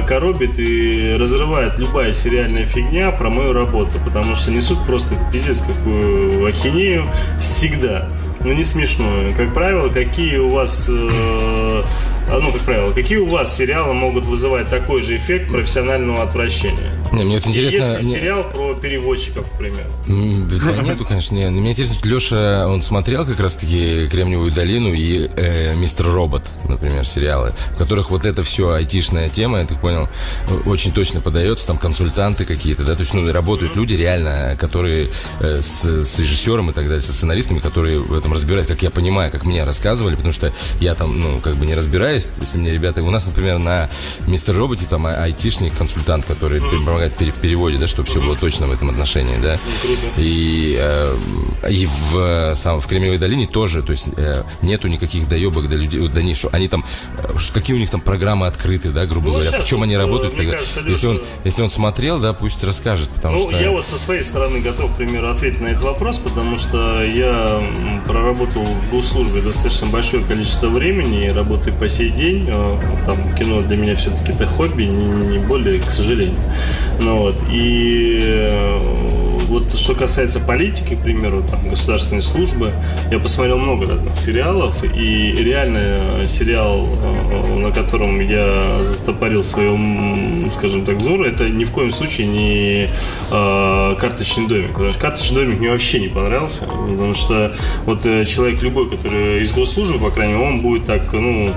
коробит и разрывает любая сериальная фигня про мою работу, потому что несут просто пиздец какую ахинею всегда но не смешное. Как правило, какие у вас э, а, ну, как правило, какие у вас сериалы могут вызывать такой же эффект профессионального отвращения? Не, мне вот интересно... Если мне... сериал про переводчиков, к примеру. Да нету, конечно, не. Мне интересно, Леша, он смотрел как раз-таки «Кремниевую долину» и э, «Мистер Робот», например, сериалы, в которых вот это все айтишная тема, я так понял, очень точно подается, там консультанты какие-то, да, то есть, ну, работают люди реально, которые э, с, с режиссером и так далее, со сценаристами, которые в этом разбирают, как я понимаю, как мне рассказывали, потому что я там, ну, как бы не разбираюсь, если мне ребята, у нас, например, на «Мистер Роботе» там а, айтишник, консультант, который помогает в переводе, да, чтобы все было точно в этом отношении, да. И, э, и в, сам, в Кремниевой долине тоже, то есть э, нету никаких доебок до людей, до них, что они там, э, какие у них там программы открыты, да, грубо ну, говоря, в чем они работают. Тогда, кажется, если, он, если он смотрел, да, пусть расскажет, потому ну, что... я вот со своей стороны готов, к примеру, ответить на этот вопрос, потому что я проработал в госслужбе достаточно большое количество времени и работаю по сей день. Э, там кино для меня все-таки это хобби, не, не более, к сожалению. Ну вот, и э, вот что касается политики, к примеру, там, государственной службы, я посмотрел много разных сериалов, и реально сериал, э, на котором я застопорил свое, скажем так, взор, это ни в коем случае не э, карточный домик. Потому что карточный домик мне вообще не понравился, потому что вот э, человек любой, который из госслужбы, по крайней мере, он будет так, ну,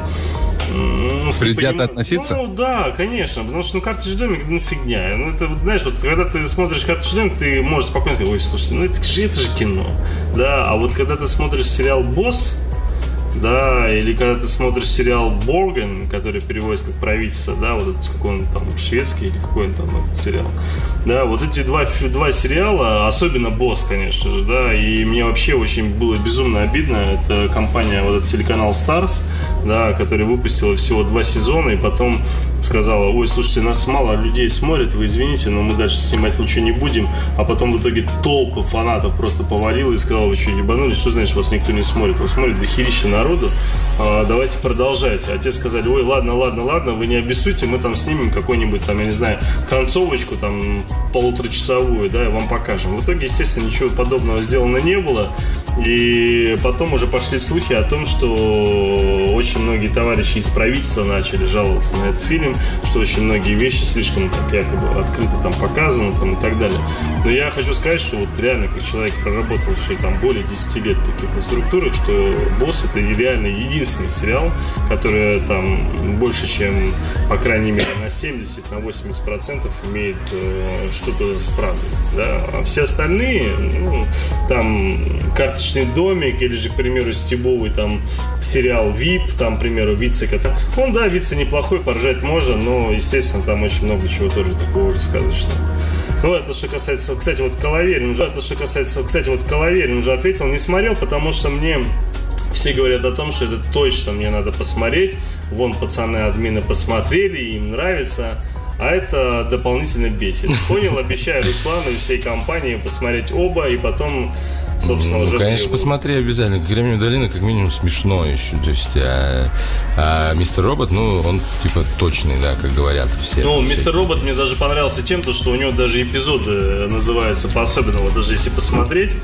Предвзято относиться? Ну, да, конечно, потому что, ну, карточный домик, ну, фигня. Ну, это, знаешь, вот, когда ты смотришь карточный домик, ты можешь спокойно сказать, ой, слушайте, ну, это же, это же кино. Да, а вот когда ты смотришь сериал «Босс», да, или когда ты смотришь сериал Борген, который переводится как правительство, да, вот это какой он там шведский или какой он там этот сериал, да, вот эти два, два сериала, особенно Босс, конечно же, да, и мне вообще очень было безумно обидно, это компания, вот этот телеканал Stars, да, которая выпустила всего два сезона и потом сказала, ой, слушайте, нас мало людей смотрят, вы извините, но мы дальше снимать ничего не будем, а потом в итоге толпы фанатов просто повалила и сказала, вы что, ебанулись, что значит вас никто не смотрит, вас смотрит дохерища народу, а, давайте продолжайте. А те сказали, ой, ладно, ладно, ладно, вы не обессудьте, мы там снимем какой-нибудь там, я не знаю, концовочку там полуторачасовую, да, и вам покажем. В итоге, естественно, ничего подобного сделано не было, и потом уже пошли слухи о том, что очень многие товарищи из правительства начали жаловаться на этот фильм, что очень многие вещи слишком так якобы открыто там показаны там, и так далее. Но я хочу сказать, что вот реально как человек, проработавший там более 10 лет таких структурах, что «Босс» — это реально единственный сериал, который там больше, чем, по крайней мере, на 70, на 80 процентов имеет э, что-то с правдой. Да? А все остальные, ну, там, карточный домик или же, к примеру, стебовый там сериал VIP, там, к примеру, Вице, который... Он, да, Вице неплохой, поржать можно, но, естественно, там очень много чего тоже такого же сказочного. Ну, это что касается, кстати, вот Коловерин уже, это что касается, кстати, вот Коловерин уже ответил, не смотрел, потому что мне все говорят о том, что это точно мне надо посмотреть. Вон пацаны админы посмотрели, им нравится. А это дополнительно бесит. Понял, обещаю Руслану и всей компании посмотреть оба и потом собственно, ну, уже конечно, посмотри обязательно. Кремниевая долина как минимум смешно еще. То есть, а, а Мистер Робот, ну, он типа точный, да, как говорят все. Ну, Мистер Робот мне даже понравился тем, то, что у него даже эпизоды называются по-особенному. Даже если посмотреть,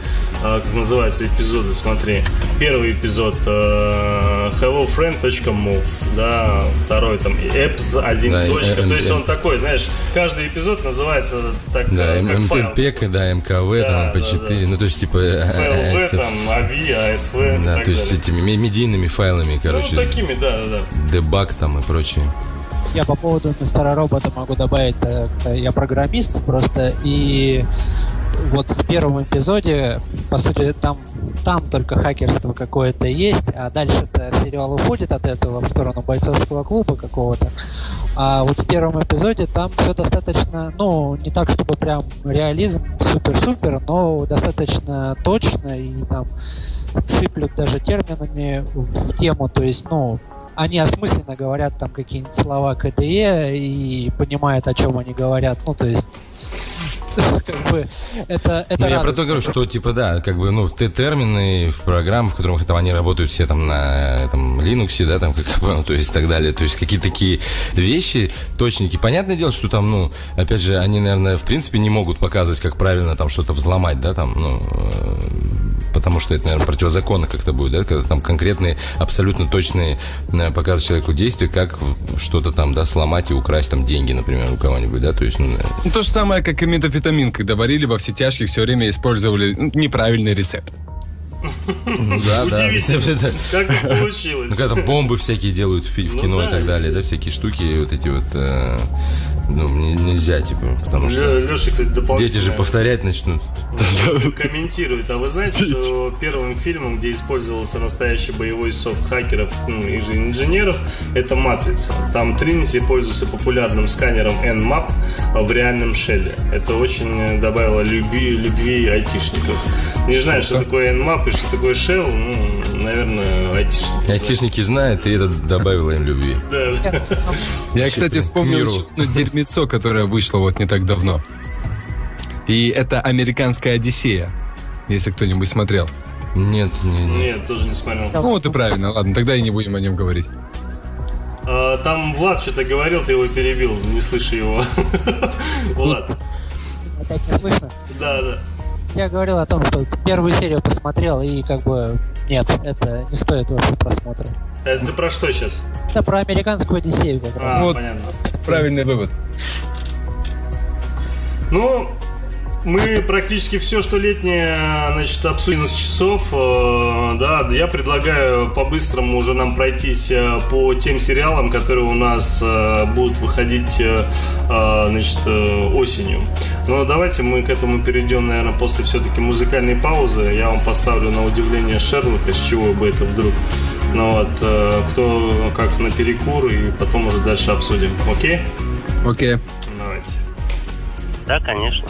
а, как называются эпизоды, смотри. Первый эпизод uh, hellofriend.move, да, второй там apps 1. Да, точка. То есть он такой, знаешь, каждый эпизод называется так, да, как МПП, да, МКВ, да, там, MP4, да, да. ну, то есть, типа, FLV, там, AVI, ASV Да, то есть этими медийными файлами, короче. Ну, такими, да, да. Дебаг там и прочее. Я по поводу мистера робота могу добавить, э, я программист просто, и вот в первом эпизоде, по сути, там, там только хакерство какое-то есть, а дальше-то сериал уходит от этого в сторону бойцовского клуба какого-то. А вот в первом эпизоде там все достаточно, ну, не так, чтобы прям реализм супер-супер, но достаточно точно и там сыплют даже терминами в тему, то есть, ну, они осмысленно говорят там какие-нибудь слова КДЕ и понимают, о чем они говорят, ну, то есть как бы это, это ну, я про то говорю, что типа да, как бы ну те термины в программах, в которых там они работают все там на там Linux, да, там как ну, то есть и так далее, то есть какие-то такие вещи, точники. Понятное дело, что там, ну, опять же, они, наверное, в принципе не могут показывать, как правильно там что-то взломать, да, там, ну, э, потому что это, наверное, противозаконно как-то будет, да, когда там конкретные, абсолютно точные э, показывают человеку действия, как что-то там, да, сломать и украсть там деньги, например, у кого-нибудь, да, то есть... Ну, ну то же самое, как и метафетамин, когда варили во все тяжких, все время использовали ну, неправильный рецепт. Да, да. Как получилось. Ну, когда бомбы всякие делают в ну кино и так далее, да, всякие штуки, вот эти вот э, ну, нельзя, типа, потому что Леша, кстати, дети же повторять начнут. Комментирует. А вы знаете, что первым фильмом, где использовался настоящий боевой софт хакеров ну, и же инженеров, это «Матрица». Там Тринити пользуется популярным сканером Nmap в реальном шелле. Это очень добавило любви, любви айтишников. Не знаю, что такое Nmap и что такое Shell, ну, наверное, айтишники. Айтишники знают, и это добавило им любви. Да. Я, кстати, вспомнил дерьмецо, которое вышло вот не так давно. И это «Американская Одиссея», если кто-нибудь смотрел. Нет, не, не. Нет, тоже не смотрел. Ну вот и правильно, ладно, тогда и не будем о нем говорить. А, там Влад что-то говорил, ты его перебил, не слышу его. Влад. Опять не слышно? Да, да. я говорил о том, что первую серию посмотрел, и как бы нет, это не стоит вообще просмотра. Это ты про что сейчас? Это про американскую Одиссею как раз. А, вот, понятно. Правильный вывод. Ну, мы практически все, что летнее, значит, обсудим с часов. Э, да, я предлагаю по-быстрому уже нам пройтись э, по тем сериалам, которые у нас э, будут выходить, значит, осенью. Но давайте мы к этому перейдем, наверное, после все-таки музыкальной паузы. Я вам поставлю на удивление Шерлока, с чего бы это вдруг. Ну вот, кто как на перекур, и потом уже дальше обсудим. Окей? Окей. Давайте. Да, конечно.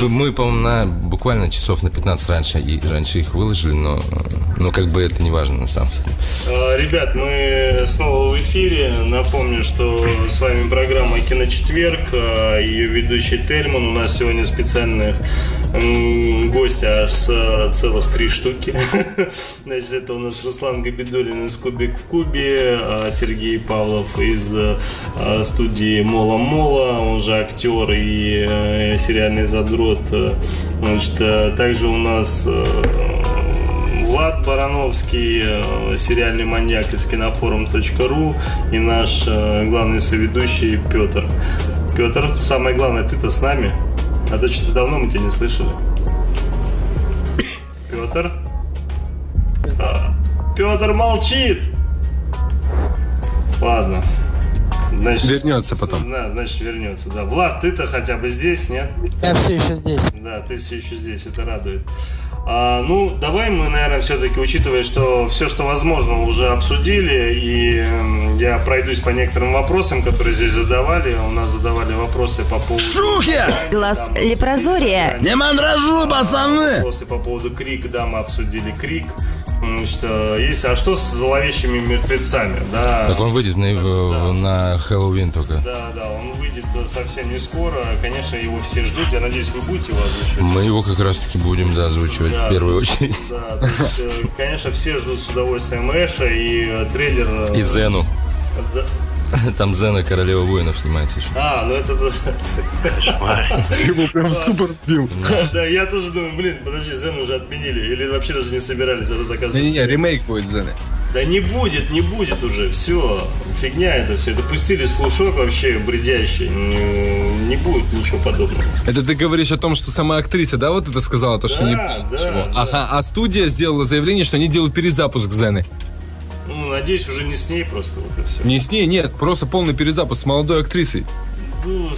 Мы, мы по-моему, на, буквально часов на 15 раньше, и раньше их выложили, но, но как бы это не важно на самом деле. А, ребят, мы снова в эфире. Напомню, что с вами программа «Киночетверг», а, ее ведущий Тельман. У нас сегодня специальных гости аж целых три штуки. Значит, это у нас Руслан Габидулин из «Кубик в кубе», а, Сергей Павлов из студии «Мола Мола», он же актер и э, сериальный задрот. Значит, также у нас э, Влад Барановский, э, сериальный маньяк из кинофорум.ру и наш э, главный соведущий Петр. Петр, самое главное, ты-то с нами, а то что-то давно мы тебя не слышали. Петр? А, Петр молчит! Ладно. Значит, вернется потом. Да, значит, вернется, да. Влад, ты-то хотя бы здесь, нет? Я все еще здесь. Да, ты все еще здесь, это радует. А, ну, давай мы, наверное, все-таки, учитывая, что все, что возможно, уже обсудили, и я пройдусь по некоторым вопросам, которые здесь задавали. У нас задавали вопросы по поводу... Шухи! Глаз лепрозория! Не мандражу, пацаны! Вопросы по поводу Крик, да, мы обсудили Крик. Что есть, а что с зловещими мертвецами, да? Так он выйдет на, да. на Хэллоуин только. Да, да, он выйдет совсем не скоро. Конечно, его все ждут. Я надеюсь, вы будете его озвучивать. Мы его как раз таки будем, да, озвучивать да, в первую очередь. Да, то есть, э, конечно, все ждут с удовольствием Эша и э, трейлер... Э, и Зену. Там Зена Королева воинов снимается еще. А, ну это... Его прям ступор бил. Да, я тоже думаю, блин, подожди, Зен уже отменили. Или вообще даже не собирались, а тут оказывается... Не-не, ремейк будет Зены. Да не будет, не будет уже, все, фигня это все. Допустили слушок вообще бредящий, не, не будет ничего подобного. Это ты говоришь о том, что сама актриса, да, вот это сказала, то, что да, не да, ничего. Да. Ага, а студия сделала заявление, что они делают перезапуск Зены. Надеюсь, уже не с ней просто вот и все. Не с ней, нет, просто полный перезапуск с молодой актрисой. Ну,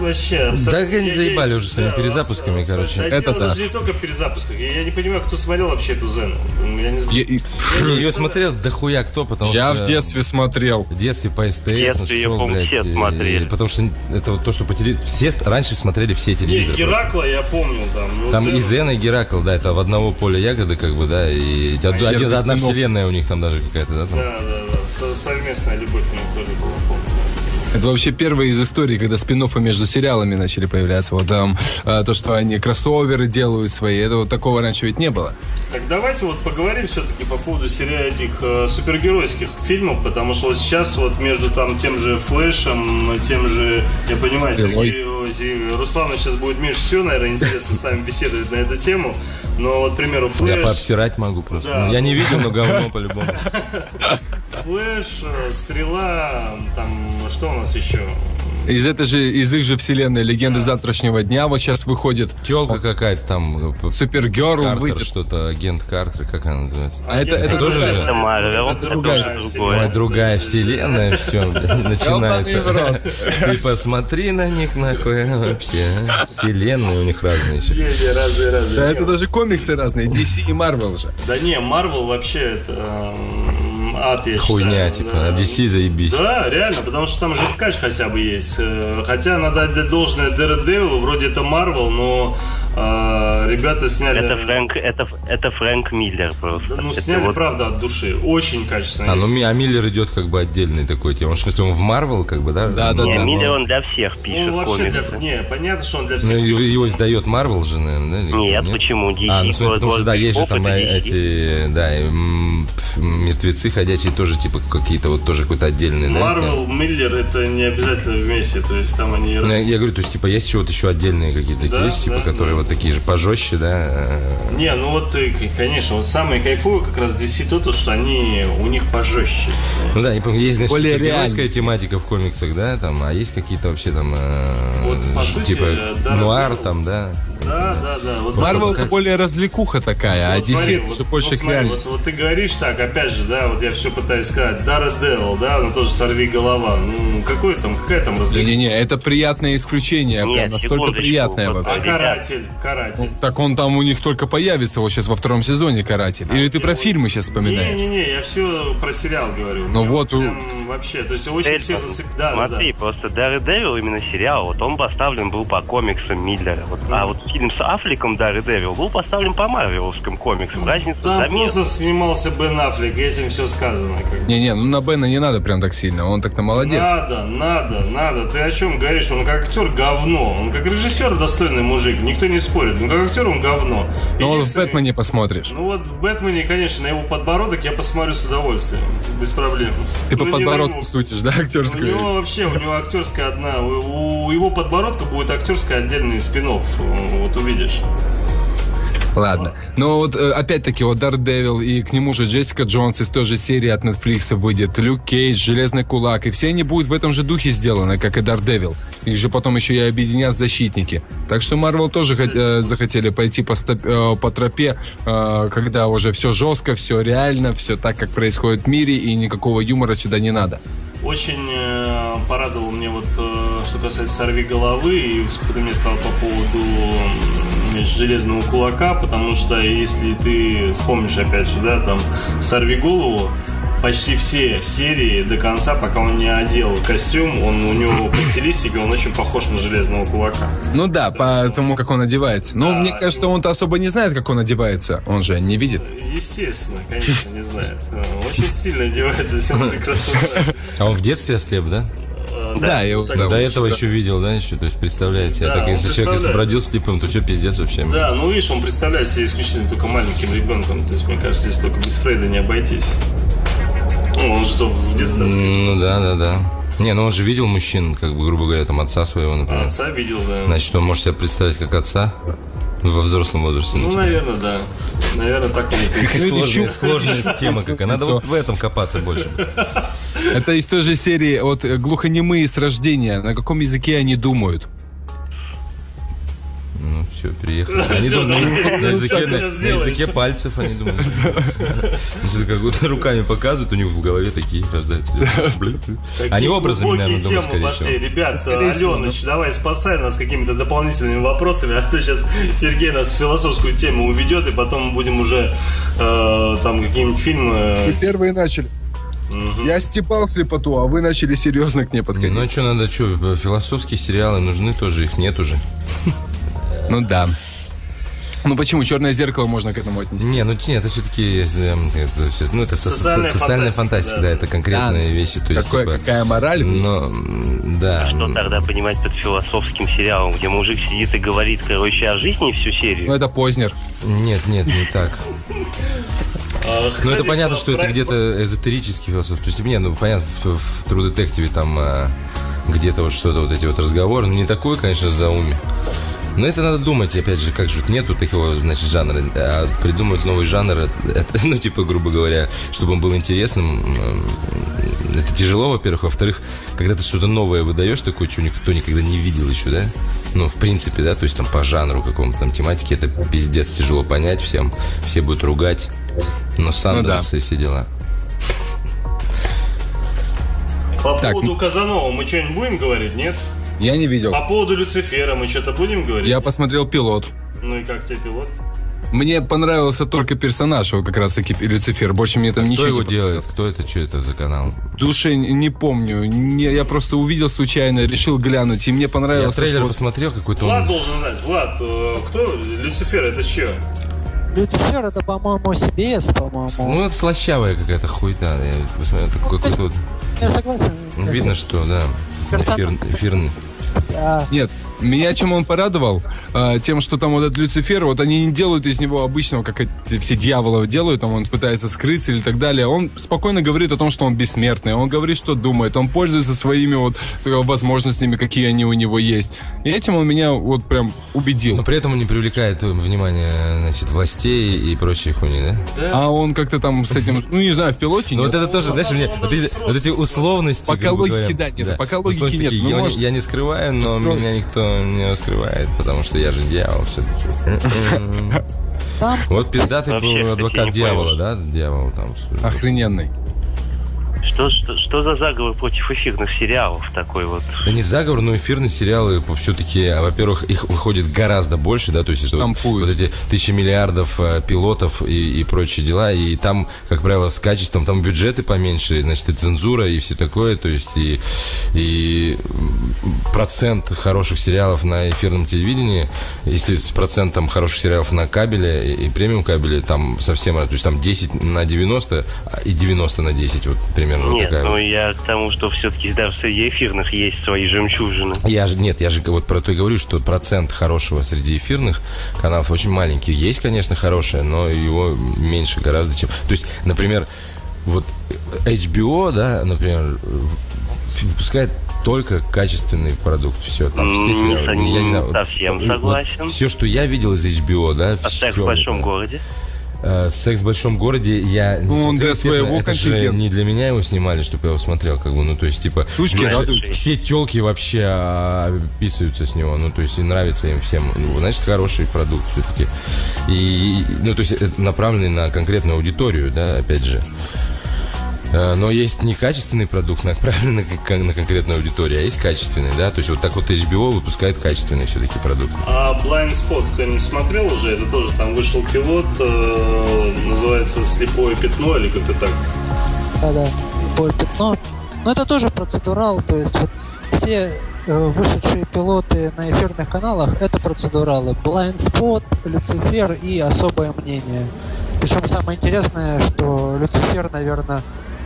вообще. Да они заебали уже своими перезапусками, короче. Это да. даже не только перезапусках. Я, не понимаю, кто смотрел вообще эту Зену. Я не знаю. Я, ее смотрел дохуя кто, потому я что... Я в детстве смотрел. В детстве по СТС. В детстве, я помню, все смотрели. Потому что это вот то, что по телевизору... Все раньше смотрели все телевизоры. Не, Геракла я помню там. Там и Зена, и Геракл, да, это в одного поля ягоды, как бы, да, и один, одна вселенная у них там даже какая-то, да? Да, да, да. Совместная любовь у них тоже была, помню. Это вообще первая из историй, когда спин между сериалами начали появляться. Вот там а, то, что они кроссоверы делают свои, это вот такого раньше ведь не было. Так давайте вот поговорим все-таки по поводу сериала этих э, супергеройских фильмов, потому что вот сейчас вот между там тем же Флэшем, тем же, я понимаю, Сергей, Руслану сейчас будет меньше всего, наверное, интересно с нами беседовать на эту тему. Но вот, к примеру, Флэш... Я пообсирать могу просто. Да. Я не видел, но говно по-любому. Флэш, э, Стрела, там, что у нас еще? Из этой же, из их же вселенной Легенды завтрашнего дня вот сейчас выходит. Телка какая-то там. Э, Супергерл выйдет. что-то, агент Картер, как она называется? А это, это тоже же? Это Марвел, это другая, другая. другая вселенная, все, начинается. И посмотри на них, нахуй, вообще. Вселенные у них разные еще. Разные, разные. Да, это даже комиксы разные, DC и Marvel же. Да не, Marvel вообще это ад, я Хуйня, считаю. типа, да. DC заебись. Да, реально, потому что там жесткач хотя бы есть. Э, хотя надо отдать должное Daredevil, вроде это Marvel, но а, ребята сняли... Это Фрэнк, это, это Фрэнк Миллер просто. Ну, сняли, вот... правда, от души. Очень качественно. А, ну, а Миллер идет как бы отдельный такой тема. В смысле, он в Марвел, как бы, да? Да, да, не, да. Миллер, он для всех пишет ну, вообще комиксы. Для... Не, понятно, что он для всех. Ну, его издает Марвел же, наверное, да? Нет, нет, почему? DC. А, ну, смотри, потому что, да, есть же там эти, да, мертвецы ходячие тоже, типа, какие-то вот тоже какой-то отдельный, Марвел, Миллер, это не обязательно вместе, то есть там они... Ну, я говорю, то есть, типа, есть еще вот еще отдельные какие-то есть, типа, которые вот такие же пожестче да? Э, Не, ну вот, э, конечно, вот самые кайфовые как раз DC то, то что они у них пожестче. Ну да, есть, значит, Более супергеройская тематика в комиксах, да, там, а есть какие-то вообще там, э, вот, по сути, типа, да, нуар там, да. Да, да, да. Вот Марвел это более развлекуха такая, вот а DC смотри, вот, больше вот, смотри, вот, вот ты говоришь так, опять же, да, вот я все пытаюсь сказать, Дара Девил, да, ну тоже сорви голова. Ну, какой там, какая там развлекуха? Не-не-не, это приятное исключение, Нет, прям настолько приятное вообще. А каратель, каратель. Ну, так он там у них только появится вот сейчас во втором сезоне каратель. Или ты про фильмы сейчас вспоминаешь? Не-не-не, я все про сериал говорю. Ну вот у... Вообще, то есть очень все засып... да, Смотри, да, просто Daredevil именно сериал, вот он поставлен был по комиксам Миллера. Вот, а вот фильм с Аффлеком Daredevil был поставлен по марвеловским комиксам. Разница Там заметна. просто снимался Бен Аффлек, и этим все сказано. Не-не, ну на Бена не надо прям так сильно, он так-то молодец. Надо, надо, надо. Ты о чем говоришь? Он как актер говно. Он как режиссер достойный мужик, никто не спорит. Но как актер он говно. Но вот в Бэтмене посмотришь. Ну вот в Бэтмене, конечно, на его подбородок я посмотрю с удовольствием. Без проблем. Ты по подбородку сутишь, да, актерскую? У него вообще, у него актерская одна. У его подбородка будет актерская отдельный спин Вот увидишь. Ладно. Но вот э, опять-таки вот Daredevil и к нему же Джессика Джонс из той же серии от Netflix выйдет, Люк Кейдж, Железный Кулак, и все они будут в этом же духе сделаны, как и Daredevil. Их же потом еще и объединят защитники. Так что Marvel тоже э, захотели пойти по, стоп, э, по тропе, когда уже все жестко, все реально, все так, как происходит в мире, и никакого юмора сюда не надо. Очень э, порадовал мне вот, э, что касается «Сорви головы», и ты мне сказал по поводу «Железного кулака», потому что если ты вспомнишь, опять же, да, там «Сорви голову», почти все серии до конца, пока он не одел костюм, он у него по стилистике, он очень похож на железного кулака. Ну да, по тому, как он одевается. Но да, мне кажется, он-то особо не знает, как он одевается. Он же не видит. Естественно, конечно, не знает. Очень стильно одевается, все прекрасно А он в детстве ослеп, да? Да, да, я да, До этого еще видел, да, еще, то есть представляете, да, так если человек если родился слепым, то все пиздец вообще. Да, ну видишь, он представляет себе исключительно только маленьким ребенком, то есть мне кажется, здесь только без Фрейда не обойтись. Ну, он что, в детстве Ну, да, да, да. Не, ну он же видел мужчин, как бы, грубо говоря, там отца своего, например. Отца видел, да. Значит, он может себя представить как отца во взрослом возрасте. Ну, наверное, да. Наверное, так и сложная, сложная тема какая. Надо вот в этом копаться больше. Это из той же серии вот глухонемые с рождения. На каком языке они думают? Ну, все, приехали. Они думают, на языке, на, языке пальцев они думают. Как будто руками показывают, у них в голове такие рождаются. Они образами, наверное, думают, скорее всего. Ребят, Аленыч, давай спасай нас какими-то дополнительными вопросами, а то сейчас Сергей нас в философскую тему уведет, и потом мы будем уже э, там какие-нибудь фильмы... Вы первые начали. Угу. Я степал слепоту, а вы начали серьезно к ней подходить. Ну, а что надо, что, философские сериалы нужны тоже, их нет уже. Ну да. Ну почему? Черное зеркало можно к этому отнести? Не, ну нет, это все-таки эм, это, ну, это социальная, социальная фантастика, да. да, это конкретные да. вещи. То есть, Какое, типа, какая мораль? Но, да. Что тогда понимать под философским сериалом, где мужик сидит и говорит, короче, о жизни всю серию? Ну это Познер. Нет, нет, не так. Ну, это понятно, что это где-то эзотерический философ. То есть, не, ну, понятно, в, в True Detective там а, где-то вот что-то, вот эти вот разговоры, ну, не такой, конечно, зауми. Но это надо думать, опять же, как же нету такого, значит, жанра. А придумать новый жанр, это, ну, типа, грубо говоря, чтобы он был интересным, это тяжело, во-первых. Во-вторых, когда ты что-то новое выдаешь, такое, что никто никогда не видел еще, да? Ну, в принципе, да, то есть там по жанру какому-то там тематике, это пиздец тяжело понять всем. Все будут ругать. Но Сандерс ну, да. и все дела. По так, поводу Казанова мы что-нибудь будем говорить, нет? Я не видел. По поводу Люцифера мы что-то будем говорить? Я посмотрел пилот. Ну и как тебе пилот? Мне понравился только персонаж, вот как раз таки Люцифер. Больше мне там а ничего Кто его не делает? Кто это? Что это за канал? Душе не помню. Не, я просто увидел случайно, решил глянуть, и мне понравилось. Я трейлер то, посмотрел какой-то. Влад он... должен знать. Влад, э, кто Люцифер? Это что? Люцифер это, по-моему, CBS, по-моему. Ну, это слащавая какая-то хуйта. Я посмотрел, это какой-то вот... Я согласен. Видно, что, да, эфир, эфирный. Нет, меня чем он порадовал? А, тем, что там вот этот Люцифер, вот они не делают из него обычного, как эти все дьяволы делают, там он пытается скрыться или так далее. Он спокойно говорит о том, что он бессмертный, он говорит, что думает, он пользуется своими вот возможностями, какие они у него есть. И этим он меня вот прям убедил. Но при этом он не привлекает внимание, значит, властей и прочей хуйни, да? да. А он как-то там с этим, ну не знаю, в пилоте Ну вот это тоже, знаешь, мне вот эти, вот эти условности. Пока логики, да, нет, пока логики нет. Я, ну, я не скрываю, но меня никто не скрывает, потому что я же дьявол все-таки. Вот пиздатый был адвокат дьявола, да? Дьявол там. Охрененный. Что, что, что за заговор против эфирных сериалов такой вот? Да не заговор, но эфирные сериалы все-таки, а, во-первых, их выходит гораздо больше, да, то есть вот, вот эти тысячи миллиардов э, пилотов и, и прочие дела, и там, как правило, с качеством, там бюджеты поменьше, значит, и цензура, и все такое, то есть и, и процент хороших сериалов на эфирном телевидении, если с процентом хороших сериалов на кабеле и, и премиум кабеле, там совсем, то есть там 10 на 90 а, и 90 на 10, вот примерно Нет, такая. ну я к тому, что все-таки даже среди эфирных есть свои жемчужины. Я же, нет, я же вот про то и говорю, что процент хорошего среди эфирных каналов очень маленький. Есть, конечно, хорошее, но его меньше гораздо, чем... То есть, например, вот HBO, да, например, выпускает только качественный продукт. Все, там все Не, сериалы. со- Я не знаю, вот- совсем вот согласен. Все, что я видел из HBO, да, А секс в большом городе? Э, Секс в большом городе я не Ну, он смотрел, для своего это же не для меня его снимали, чтобы я его смотрел, как бы, ну, то есть, типа, Сучки радуются. все телки вообще писаются с него, ну, то есть, и нравится им всем, ну, значит, хороший продукт все-таки. И, ну, то есть, это направленный на конкретную аудиторию, да, опять же. Э, Но есть некачественный продукт, направленный на, на конкретную аудиторию, а есть качественный, да, то есть вот так вот HBO выпускает качественный все-таки продукт. А Blind Spot кто-нибудь смотрел уже? Это тоже там вышел пилот, э, называется «Слепое пятно» или как-то так. Да-да, любое пятно. Но это тоже процедурал, то есть вот все э, вышедшие пилоты на эфирных каналах это процедуралы. Blind Spot, Люцифер и особое мнение. Причем самое интересное, что Люцифер, наверное,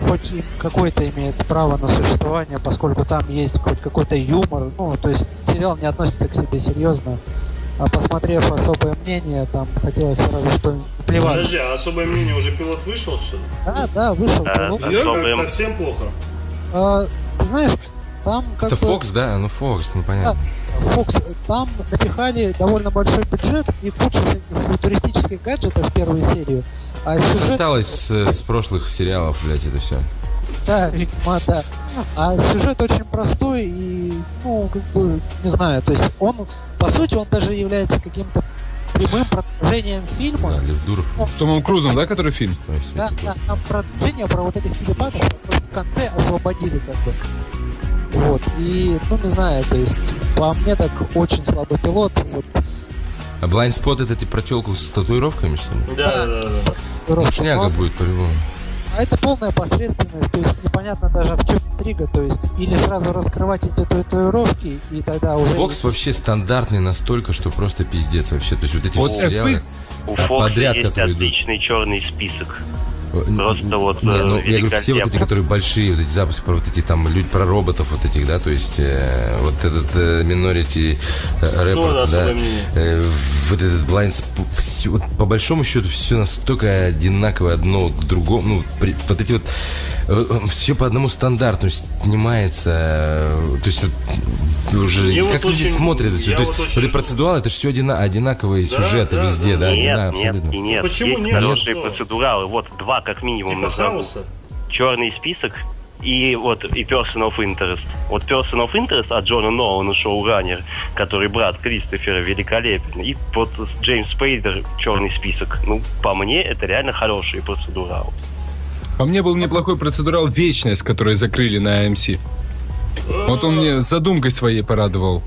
хоть какое-то имеет право на существование, поскольку там есть хоть какой-то юмор, ну, то есть сериал не относится к себе серьезно. А посмотрев особое мнение, там хотелось сразу что плевать. Подожди, а особое мнение уже пилот вышел, что ли? Да, да, вышел Да, пилот. да. Серьезно? Особое- Совсем плохо? А, ты знаешь, там как Это бы... Fox, да? Ну, Fox, ну, понятно. Фокс, там напихали довольно большой бюджет и кучу всяких футуристических гаджетов в первую серию. А сюжет... Осталось с, с прошлых сериалов, блядь, это все. Да, видимо, да. А сюжет очень простой и, ну, как бы, не знаю, то есть он, по сути, он даже является каким-то прямым продолжением фильма. Да, Лев Дуров. С Томом Крузом, да, который фильм? Да, да, там продолжение про вот этих телепатов, которые в конце освободили как бы. Вот, и, ну, не знаю, то есть, по мне так очень слабый пилот, вот, Blind Spot это типа про телку с татуировками, что ли? Да, да, да. да. Ну, шняга будет по-любому. А это полная посредственность, то есть непонятно даже в чем интрига, то есть или сразу раскрывать эти татуировки, и тогда уже... Фокс вообще стандартный настолько, что просто пиздец вообще. То есть вот эти Вот все сериалы... У Фокса подряд, есть которые идут. отличный черный список. Просто вот, Не, э, ну, я говорю, все вот эти, которые большие, вот эти запуски про вот эти там люди, про роботов вот этих, да, то есть э, вот этот э, Minority э, Report, Ну, да, да, э, вот этот Blind всё- вот по большому счету все настолько одинаковое одно к другому, ну, при- вот эти вот все по одному стандарту снимается, э, то есть вот, уже вот как люди очень- смотрят это все, я то есть вот вот, очень эти жду. процедуралы, это все одинаковые Да, сюжеты да, везде, да. да, Нет, одина- нет абсолютно. и нет. Почему есть нет? хорошие Нет. процедуралы. Вот два как минимум Типа назову. хаоса. Черный список и вот и Person of Interest. Вот Person of Interest от Джона Нолана, шоураннер, который брат Кристофера, великолепен. И вот Джеймс Спейдер черный список. Ну, по мне, это реально хорошие процедуралы. По мне был неплохой процедурал «Вечность», который закрыли на AMC. Вот он мне задумкой своей порадовал.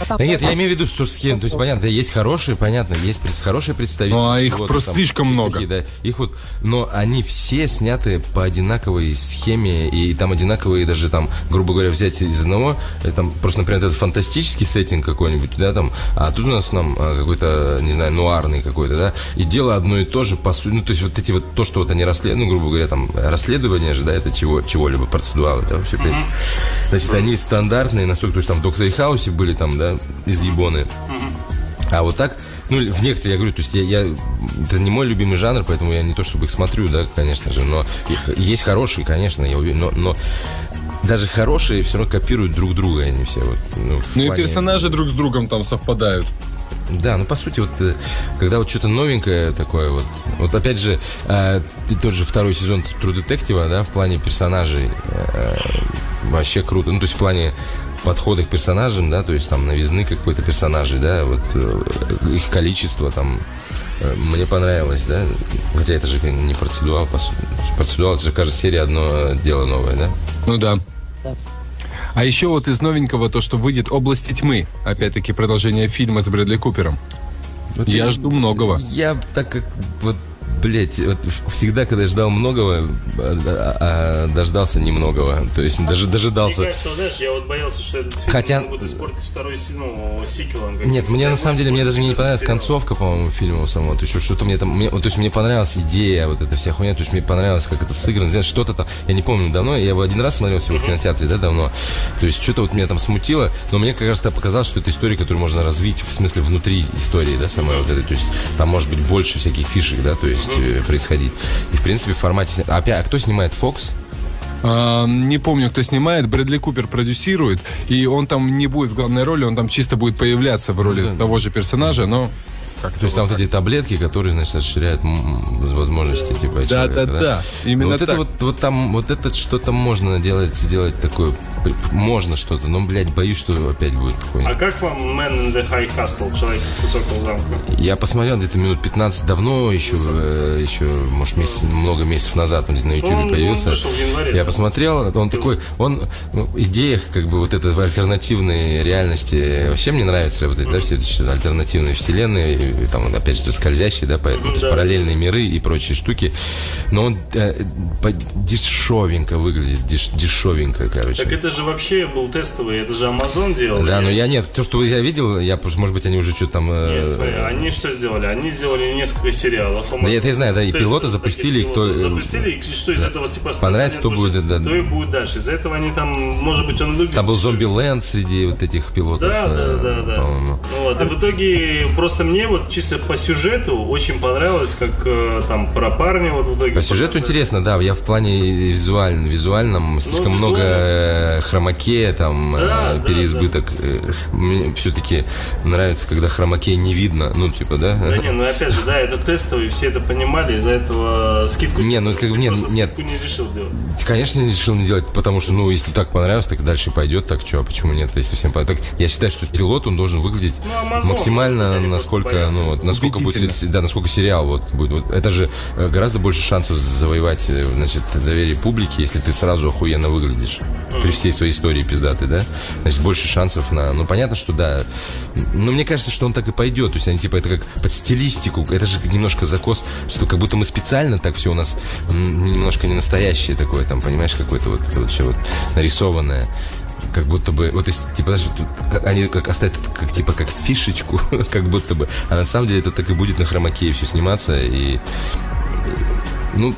А там Да нет, я имею в виду, что схем, то есть понятно, да, есть хорошие, понятно, есть хорошие представители. Ну, а их просто слишком есть много. такие, да, их вот, но они все сняты по одинаковой схеме, и, там одинаковые даже там, грубо говоря, взять из одного, э, там просто, например, этот фантастический сеттинг какой-нибудь, да, там, а тут у нас нам а, какой-то, не знаю, нуарный какой-то, да, и дело одно и то же, по сути, ну, то есть вот эти вот, то, что вот они расследуют, ну, грубо говоря, там, расследование же, да, это чего, чего-либо, процедуралы, да, вообще, в принципе. Значит, они стандартные, настолько, то есть там в Докторе Хаусе были там, да, изъебоны. А вот так, ну, в некоторые, я говорю, то есть я, я- это не мой любимый жанр, поэтому я не то чтобы их смотрю, да, конечно же, но их, есть хорошие, конечно, я уверен, но, но даже хорошие все равно копируют друг друга, они все вот. Ну, Ну и плане- персонажи друг с другом там совпадают. да, ну по сути, вот э, когда вот что-то новенькое такое, вот, вот опять же, э, тот же второй сезон True Detective, да, в плане персонажей э, вообще круто. Ну, то есть в плане подхода к персонажам, да, то есть там новизны какой-то персонажей, да, вот э, их количество там э, мне понравилось, да, хотя это же не процедурал, по сути. Процедурал, это же каждая серия одно дело новое, да. Ну да. Да. А еще вот из новенького то, что выйдет «Области тьмы». Опять-таки продолжение фильма с Брэдли Купером. Вот Я жду многого. Я так как вот Блять, вот всегда, когда я ждал многого, а, а, а, дождался немногого. То есть даже дожидался. Мне кажется, знаешь, я вот боялся, что этот фильм Хотя- могут испортить второй ну, сиквел. Нет, мне на самом деле, мне даже не понравилась концовка, по-моему, фильма самого. То есть что-то мне там, мне, то есть мне понравилась идея, вот эта вся хуйня, то есть мне понравилось, как это сыграно, знаешь, что-то там, я не помню давно, я его один раз смотрел всего в кинотеатре, да, давно. То есть что-то вот меня там смутило, но мне как раз то показалось, что это история, которую можно развить, в смысле, внутри истории, да, самой вот этой, то есть там может быть больше всяких фишек, да, то есть э, происходить. И, в принципе, в формате... сня- А, опять, а кто снимает Fox? А, не помню, кто снимает. Брэдли Купер продюсирует. И он там не будет в главной роли, он там чисто будет появляться в роли ну, того же персонажа, но как То есть там вот эти таблетки, которые, значит, расширяют возможности типа да, человека, да, да, да. Именно вот так. это вот, вот там, вот это что-то можно делать, сделать такое, можно что-то, но, блядь, боюсь, что опять будет такое. А как вам Man in the High Castle, человек с высокого замка? Я посмотрел где-то минут 15 давно, еще, э, еще, может, месяц, много месяцев назад он на YouTube появился. Он в январе, я посмотрел, он такой, он ну, идеях, как бы вот это в альтернативной реальности, вообще мне нравится вот эти, да, все эти альтернативные вселенные, там, опять же, скользящий, да, поэтому, то есть параллельные миры и прочие штуки. Но он э, дешевенько выглядит, деш, дешевенько, короче. Так это же вообще был тестовый, это же Amazon делал. Да, но я нет, то, что я видел, я, может быть, они уже что-то там... Э... Нет, смотри, они что сделали? Они сделали несколько сериалов. Amazon. Да, я это знаю, да, и пилоты запустили, и кто... Запустили, и что из этого, типа, понравится, то будет, да. То и будет дальше. Из-за этого они там, может быть, он выглядит... Там был Зомби Ленд среди вот этих пилотов. Да, да, да, да. Вот, и в итоге просто мне вот чисто по сюжету очень понравилось, как э, там про парня вот в итоге. По сюжету интересно, да. Я в плане визуальном, визуальном слишком ну, много э, хромакея, там да, э, переизбыток. Да, да. Мне все-таки нравится, когда хромакея не видно. Ну, типа, да? Да не, ну опять же, да, это тестовый, все это понимали, из-за этого скидку не, ну, как, нет, нет, не решил делать. Конечно, не решил не делать, потому что, ну, если так понравилось, так дальше пойдет, так что, а почему нет, если всем понравилось. Я считаю, что пилот, он должен выглядеть ну, Amazon, максимально, насколько, ну, вот, насколько будет, да, насколько сериал вот будет. Вот, это же э, гораздо больше шансов завоевать, э, значит, доверие публики, если ты сразу охуенно выглядишь при всей своей истории пиздатой, да? Значит, больше шансов на... Ну, понятно, что да. Но мне кажется, что он так и пойдет. То есть они, типа, это как под стилистику. Это же немножко закос, что как будто мы специально так все у нас немножко не настоящее такое, там, понимаешь, какое-то вот это вот все вот нарисованное как будто бы, вот если, типа, знаешь, вот, они как оставят как, типа, как фишечку, как будто бы, а на самом деле это так и будет на хромакее все сниматься, и, ну,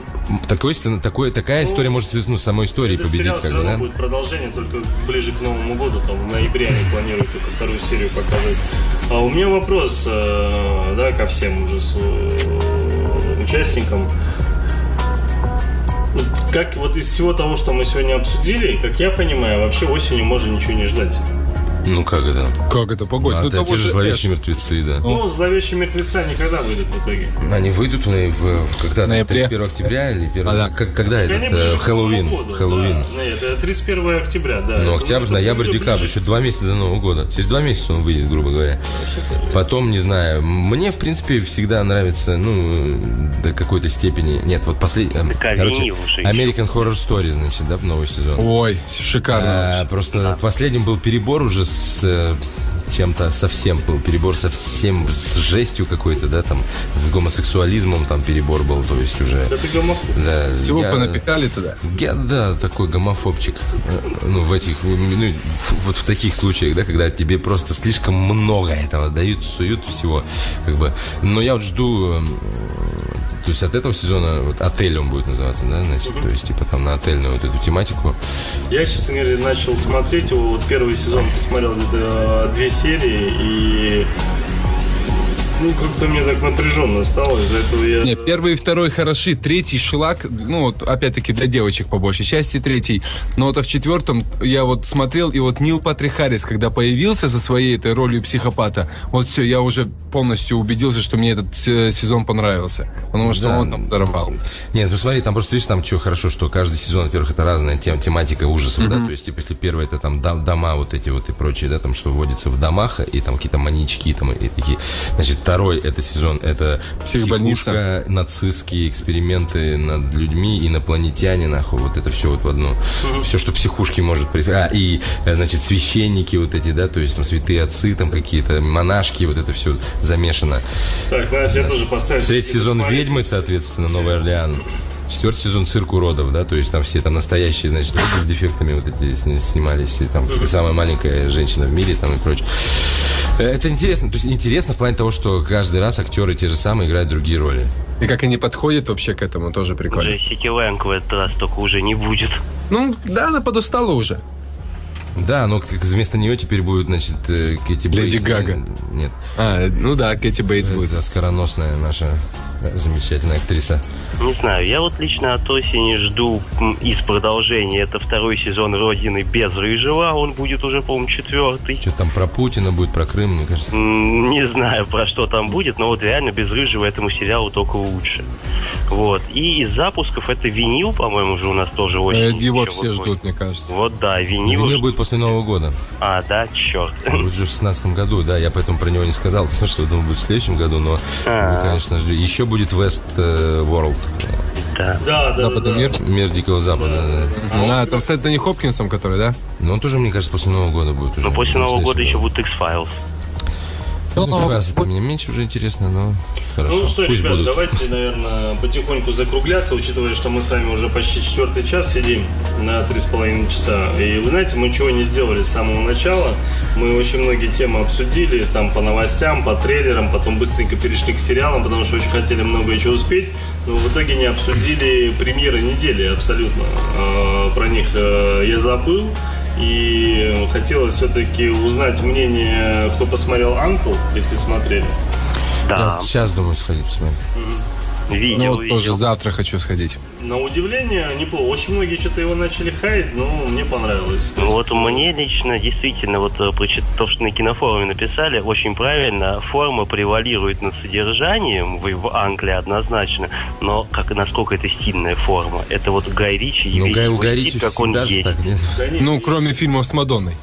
такой, такой, такая ну, история может ну, самой истории победить. Как бы, да? будет продолжение только ближе к Новому году, там в ноябре они планируют только вторую серию показать. А у меня вопрос, э, да, ко всем уже с, э, участникам как вот из всего того, что мы сегодня обсудили, как я понимаю, вообще осенью можно ничего не ждать. Ну как это? Как это? Погодь. А, ну, те же зловещие мертвецы, да. Ну, зловещие мертвецы никогда выйдут в итоге. Они выйдут в, в, когда? Ноябре. 31 октября или 1 а, да. как, Когда так это? Хэллоуин. Хэллоуин. Да, нет, это 31 октября, да. Ну, октябрь, ноябрь, декабрь. Еще два месяца до Нового года. Через два месяца он выйдет, грубо говоря. Потом, не знаю, мне, в принципе, всегда нравится, ну, до какой-то степени. Нет, вот последний. Короче, American Horror Story, значит, да, новый сезон. Ой, шикарно. А, просто да. последним был перебор уже с с э, чем-то совсем был перебор совсем с жестью какой-то, да, там, с гомосексуализмом там перебор был, то есть уже... Это гомофоб. Да, Всего я, понапихали туда? Я, да, такой гомофобчик. Ну, в этих, ну, вот в таких случаях, да, когда тебе просто слишком много этого дают, суют всего, как бы. Но я вот жду то есть от этого сезона вот, отель он будет называться, да, значит, то есть типа там на отельную вот эту тематику. Я, честно говоря, начал смотреть его, вот первый сезон посмотрел где-то две серии и ну, как-то мне так напряженно стало, из-за этого я... Не, первый и второй хороши, третий шлак, ну, вот, опять-таки, для девочек по большей части третий. Но вот а в четвертом я вот смотрел, и вот Нил Патрик Харрис, когда появился со своей этой ролью психопата, вот все, я уже полностью убедился, что мне этот сезон понравился. Потому что да. он там взорвал. Нет, ну смотри, там просто, видишь, там что хорошо, что каждый сезон, во-первых, это разная тем, тематика ужасов, mm-hmm. да, то есть, типа, если первый это там дома вот эти вот и прочие, да, там, что вводится в домах, и там какие-то маньячки, там, и такие, значит, Второй это сезон, это психушка, нацистские эксперименты над людьми, инопланетяне, нахуй, вот это все вот в одно. Угу. Все, что психушки может происходить. А, и, э, значит, священники вот эти, да, то есть там святые отцы, там какие-то монашки, вот это все замешано. Так, Настя, я тоже поставил. Третий сезон «Ведьмы», соответственно, Новый Орлеан. Четвертый сезон цирк уродов, да, то есть там все там настоящие, значит, люди с дефектами вот эти снимались, и там самая маленькая женщина в мире там и прочее. Э, это интересно, то есть интересно в плане того, что каждый раз актеры те же самые играют другие роли. И как они подходят вообще к этому, тоже прикольно. Джессики Лэнг в этот раз только уже не будет. Ну, да, она подустала уже. Да, но вместо нее теперь будет, значит, э, Кэти Бейтс. Леди Гага. Нет. А, ну да, Кэти Бейтс будет. Это скороносная наша замечательная актриса. Не знаю, я вот лично от осени жду из продолжения. Это второй сезон Родины без Рыжего, а он будет уже, по-моему, четвертый. Что там про Путина будет, про Крым, мне кажется? Не знаю, про что там будет, но вот реально без Рыжего этому сериалу только лучше. Вот. И из запусков это винил, по-моему, уже у нас тоже очень. Э, его все ждут, мне кажется. Вот да, винил. Винил будет после Нового года. А, да, черт. Будет же в 16 году, да, я поэтому про него не сказал, потому что думаю, будет в следующем году, но вы, конечно, ждете. Еще будет West э, World. Да. Да, да, Западный да. мир. Мир Дикого Запада. да. А, там с Энтони Хопкинсом, который, да? Но он тоже, мне кажется, после Нового года будет уже. Но после Ну, Нового года еще год. будет X-Files. Ну, это мне меньше уже интересно, но хорошо. Ну что, Пусть ребят, будут. давайте, наверное, потихоньку закругляться, учитывая, что мы с вами уже почти четвертый час сидим на три с половиной часа. И вы знаете, мы ничего не сделали с самого начала. Мы очень многие темы обсудили, там по новостям, по трейлерам, потом быстренько перешли к сериалам, потому что очень хотели много еще успеть, но в итоге не обсудили премьеры недели абсолютно. А, Про них э, я забыл. И хотелось все-таки узнать мнение, кто посмотрел Анкл, если смотрели. Да, Я сейчас думаю сходить посмотреть. Видел, Ну, вот видел. тоже завтра хочу сходить. На удивление, неплохо. Очень многие что-то его начали хаять, но мне понравилось. То Ну, есть, Вот мне лично действительно, вот э, то, что на кинофоруме написали, очень правильно. Форма превалирует над содержанием в, в Англии однозначно, но как насколько это стильная форма. Это вот Гай Ричи и Ну, Гай, у Гай стиль, Ричи как он есть. так, нет? да нет, Ну, кроме фильмов с Мадонной.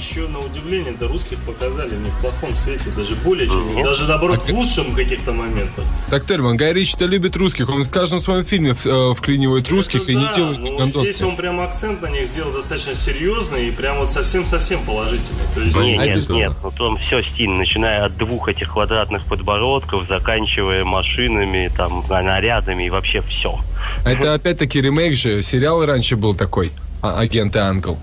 И еще на удивление, да, русских показали не в плохом свете, даже более чем, Нет. даже наоборот А в лучшем каких-то моментах. Так, Тельман, Гай Ричи-то любит русских. Он в каждом своем фильме э, вклинивает русских Это и не да, делает но гандонцев. здесь он прям акцент на них сделал достаточно серьезный и прям вот совсем-совсем положительный. То есть, Не, нет, нет, ну там все стильно, начиная от двух этих квадратных подбородков, заканчивая машинами, там, нарядами и вообще все. А это опять-таки ремейк же. Сериал раньше был такой. а- Агенты Анкл.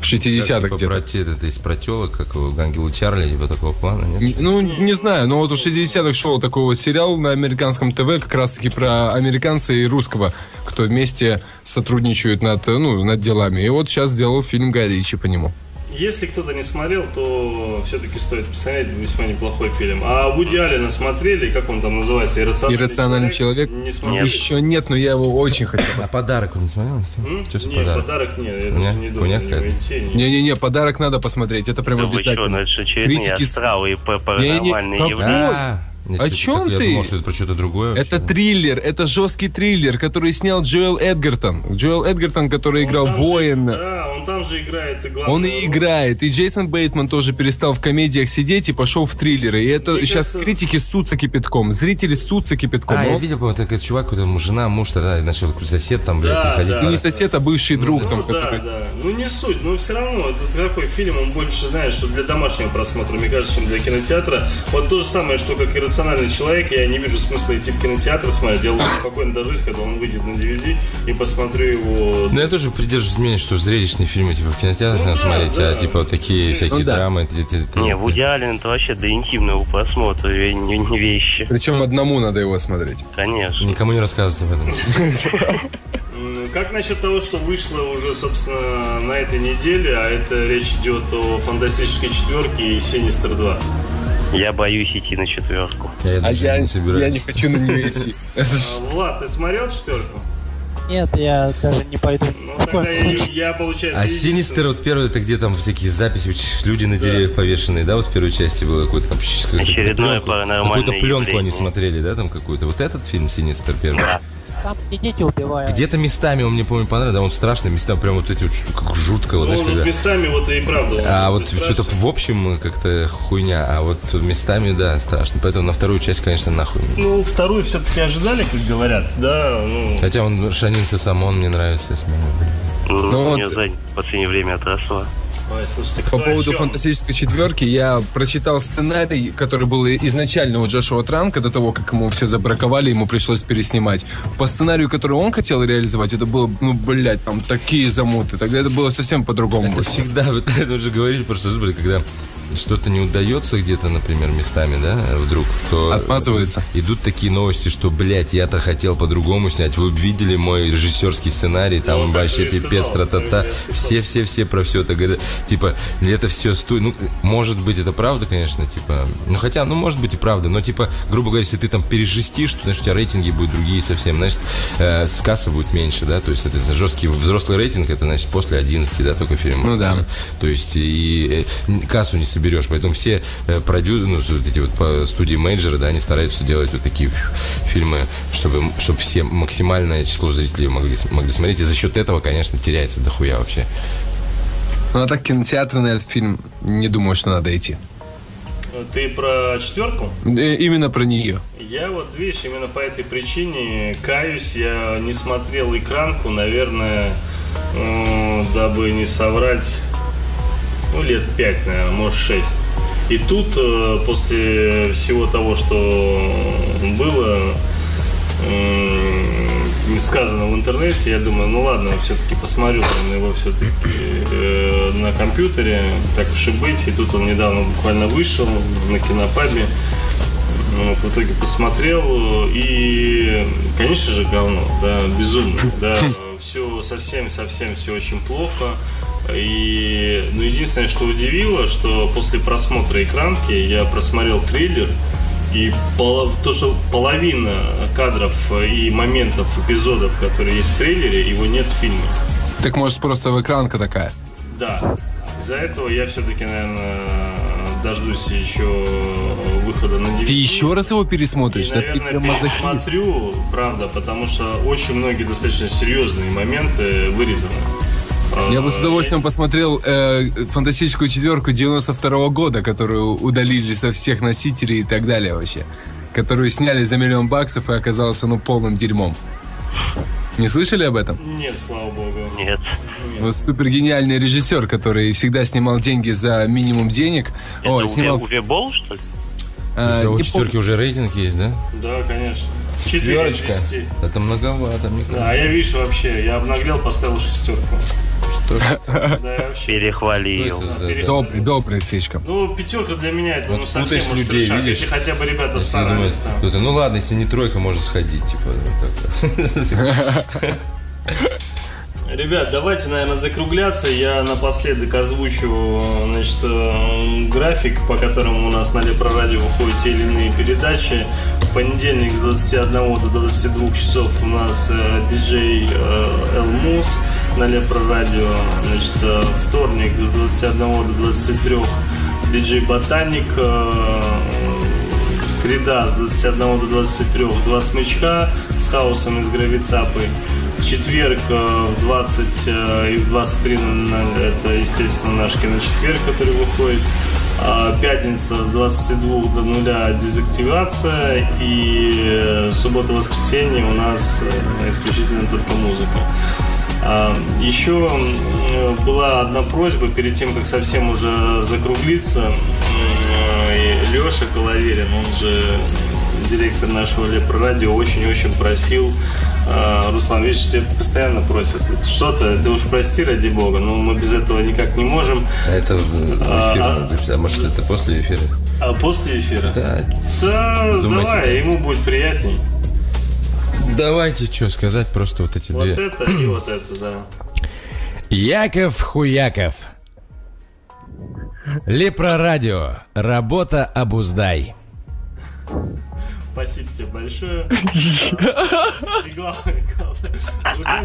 В 60-х Типа где-то. про те- это из протелок, как у Ангела Чарли, типа такого плана, нет? Ну, не знаю, но вот в 60-х шел такой вот сериал на американском ТВ, как раз-таки про американца и русского, кто вместе сотрудничают над, ну, над делами. И вот сейчас сделал фильм Гай Ричи по нему. Если кто-то не смотрел, то все-таки стоит посмотреть, весьма неплохой фильм. А Вуди Аллена смотрели, как он там называется, «Иррациональный, «Иррациональный человек»? Не смотрели. Еще нет, но я его очень хотел. А подарок он не смотрел? Что за не, подарок? подарок нет, я Нет? даже не не- Не-не-не, подарок надо посмотреть, это прям обязательно. Критики и паранормальные какой? явления. А, если О чем так, ты? Я думал, что это про что-то другое. Это вообще. триллер, это жесткий триллер, который снял Джоэл Эдгертон. Джоэл Эдгертон, который Он играл там же- воина. Да, он там же играет Он и роль. играет. И Джейсон Бейтман тоже перестал в комедиях сидеть и пошел в триллеры. И это Мне сейчас кажется- критики ссутся кипятком. Зрители ссутся кипятком. А, я Он- видел, по-моему, такой чувак, там жена, муж тогда начал сосед там, блядь, Да, приходить. да. Ну, не сосед, а бывший друг там, Ну да, который... да. Ну не суть, но все равно это такой фильм, он больше, знаешь, что для домашнего просмотра, мне кажется, чем для кинотеатра. Вот то же самое, что как иррациональный человек, я не вижу смысла идти в кинотеатр смотреть. Я лучше спокойно дождусь, когда он выйдет на DVD и посмотрю его. Ну, я тоже придерживаюсь мнения, что зрелищные фильмы, типа, в кинотеатрах Ну надо да, смотреть, да. а, типа, вот такие всякие Ну да. драмы. Не, Вуди Аллен это вообще до интимного просмотра не, не вещи. Причем одному надо его смотреть. Конечно. Никому не рассказывать об этом. Как насчет того, что вышло уже, собственно, на этой неделе, а это речь идет о фантастической четверке и Синистер 2. Я боюсь идти на четверку. Я А даже я, не собираюсь. я не хочу на нее идти. А, Влад, ты смотрел четверку? Нет, я даже не пойду. Ну, тогда я, получается, А. Синистер, вот первый, это где там всякие записи, люди на деревьях повешенные, да, вот в первой части было какое-то там Очередное паранормальное Какую-то пленку они смотрели, да, там какую-то. Вот этот фильм Синистер первый. Там и дети убивают. Где-то местами он мне, помню, понравился, да, он страшный, местами прям вот эти вот, как жутко, вот, Ну, знаешь, вот когда... местами вот и правда. он А вот что-то в общем как-то хуйня, а вот местами, да, страшно. Поэтому на вторую часть, конечно, нахуй. Ну, вторую все-таки ожидали, как говорят, да, ну... Хотя он Шанин Сесамон мне нравится. если мне- Ну, у вот- нее задница в последнее время отросла. Ой, слушайте, По поводу фантастической четверки, я прочитал сценарий, который был изначально у Джошуа Транка, до того, как ему все забраковали, ему пришлось переснимать. По сценарию, который он хотел реализовать, это было, ну, блядь, там такие замуты. Тогда это было совсем по-другому. Это всегда, вот это уже говорили, просто, блин, когда что-то не удается где-то, например, местами, да, вдруг, то... Отмазывается. Идут такие новости, что, блядь, я-то хотел по-другому снять. Вы видели мой режиссерский сценарий, там Ну, вообще пипец, тра-та-та. Все-все-все про все это говорят. Типа, это все стоит. Ну, может быть, это правда, конечно, типа. Ну, хотя, ну, может быть и правда. Но, типа, грубо говоря, если ты там пережестишь, то, значит, у тебя рейтинги будут другие совсем. Значит, э, с кассы будет меньше, да. То есть, это жесткий взрослый рейтинг, это, значит, после 11, да, только фильм. Ну, да. То есть, и э, кассу не соберешь. Поэтому все э, продюсеры, ну, вот эти вот по- студии менеджеры, да, они стараются делать вот такие фильмы, чтобы, чтобы все максимальное число зрителей могли, могли смотреть. И за счет этого, конечно, теряется дохуя вообще. Ну, а так кинотеатр на этот фильм не думаю, что надо идти. Ты про четверку? Э, Именно про нее. Я вот, видишь, именно по этой причине каюсь, я не смотрел экранку, наверное, э, дабы не соврать, ну, лет пять, наверное, может, шесть. И тут, э, после всего того, что было не сказано в интернете, я думаю, ну ладно, все-таки посмотрю на его все-таки э, на компьютере, так уж и быть. И тут он недавно буквально вышел на кинопабе. Ну, в итоге посмотрел, и, конечно же, говно, да, безумно, да, все совсем-совсем все очень плохо. И, ну, единственное, что удивило, что после просмотра экранки я просмотрел трейлер, и поло- то, что половина кадров и моментов, эпизодов, которые есть в трейлере, его нет в фильме. Так может просто в экранка такая. Да. Из-за этого я все-таки, наверное, дождусь еще выхода на DVD. Ты еще раз его пересмотришь? И, Да ты наверное, пересмотрю, правда, потому что очень многие достаточно серьезные моменты вырезаны. Я бы с удовольствием посмотрел э, фантастическую четверку 92 года, которую удалили со всех носителей и так далее вообще. Которую сняли за миллион баксов и оказался ну полным дерьмом. Не слышали об этом? Нет, слава богу. Нет. Вот супер гениальный режиссер, который всегда снимал деньги за минимум денег. Это Ой, Уве, снимал. Уве Болл, что ли? э, у не четверки уже рейтинг есть, да? Да, конечно. Четверочка. Это многовато, мне Да, а кажется. я, видишь, вообще, я обнаглел, поставил шестерку. Перехвалил. Добрый, добрый слишком. Ну, пятерка для меня это Вот ну совсем уж трешак. видишь? Если хотя бы ребята старались ну ладно, если не тройка, можно сходить, типа. Ребят, давайте, наверное, закругляться. Я напоследок озвучу значит, э, график, по которому у нас на Лепро Радио выходят те или иные передачи. В понедельник с 21 до 22 часов у нас э, диджей э, Элмус на Лепро Радио. Значит, э, вторник с 21 до 23 диджей Ботаник. э, Среда с 21 до 23 два смычка с хаосом из гравицапы. В четверг э, в 20 э, и в 23 на- это, естественно, наш киночетверг, который выходит. А Пятница с 22 до 0 дезактивация. И суббота-воскресенье у нас исключительно только музыка. А, Еще м, была одна просьба перед тем, как совсем уже закруглиться. И Леша Коловерин, он же директор нашего Лепро-радио, очень-очень просил а, Руслан, видишь, тебя постоянно просят что-то, ты уж прости, ради бога, но мы без этого никак не можем. А это в эфир А, записать. А может, это после эфира? А после эфира? Да. Да, Думаете, давай, да? ему будет приятней. Давайте, что сказать, просто вот эти Вот две. это и вот это, да. Яков Хуяков. Лепро радио. Работа обуздай. Спасибо тебе большое. И главное,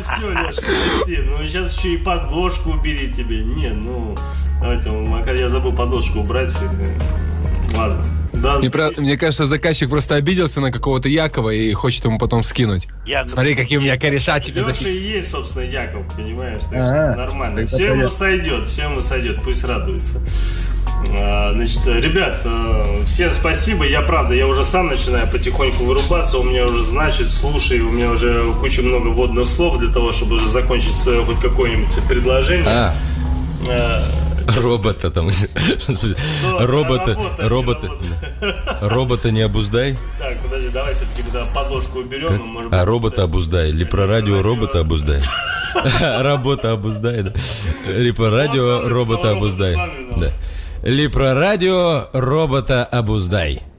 все, Леша, прости. Ну, сейчас еще и подложку убери тебе. Не, ну, давайте, я забыл подложку убрать. или- Ладно. Да, Мне, про- мне кажется, заказчик просто обиделся на какого-то Якова и хочет ему потом скинуть. Яков. Смотри, какие у меня кореша тебе Леша и записаны. есть, собственно, Яков, понимаешь? Так Ага, что нормально. тогда Все ему сойдет, все ему сойдет, пусть радуется. А, Значит, ребят, э, всем спасибо. Я правда, я уже сам начинаю потихоньку вырубаться. У меня уже, значит, слушай, у меня уже куча много вводных слов для того, чтобы уже закончить свое хоть какое-нибудь предложение. А, Э, робота там. Робота, робота. Робота не обуздай. Так, подожди, давай все-таки подложку уберем. А робота обуздай. Или про радио робота обуздай. Работа обуздай, да. Или про радио робота робот обуздай. сам виноват. Да. Липрорадио робота обуздай.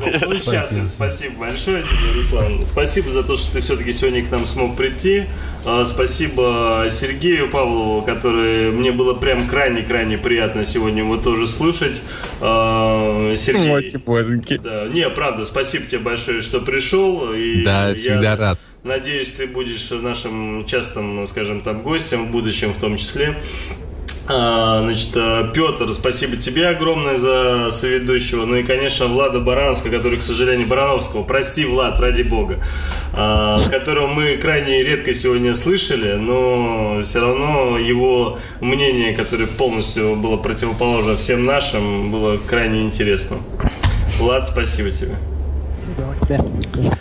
Ну, счастлив. Спасибо большое тебе, Руслан. Спасибо за то, что ты все-таки сегодня к нам смог прийти. А, спасибо Сергею Павлову, который мне было прям крайне-крайне приятно сегодня его тоже слышать. А, Сергей. Мойте боженьки. Да. Не, правда, спасибо тебе большое, что пришел. И Да, всегда рад. Надеюсь, ты будешь нашим частым, скажем там, гостем в будущем в том числе. А, Значит, э, Петр, спасибо тебе огромное за соведущего. Ну и, конечно, Влада Барановского, который, к сожалению, Барановского, прости, Влад, ради бога, а, которого мы крайне редко сегодня слышали, но все равно его мнение, которое полностью было противоположно всем нашим, было крайне интересно. Влад, спасибо тебе. Спасибо,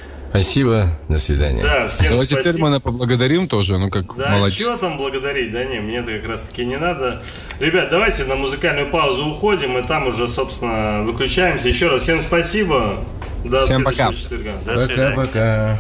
до свидания. Да, всем Давайте спасибо. Термана поблагодарим тоже, ну как Да, молодец. что там благодарить? Да не, мне-то как раз таки не надо. Ребят, давайте на музыкальную паузу уходим, и там уже, собственно, выключаемся. Еще раз всем спасибо. До Всем пока. четверга. До свидания. Пока-пока.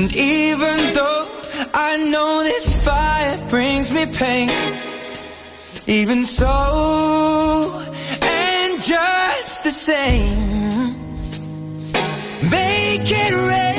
And even though I know this fire brings me pain, even so, and just the same, make it rain.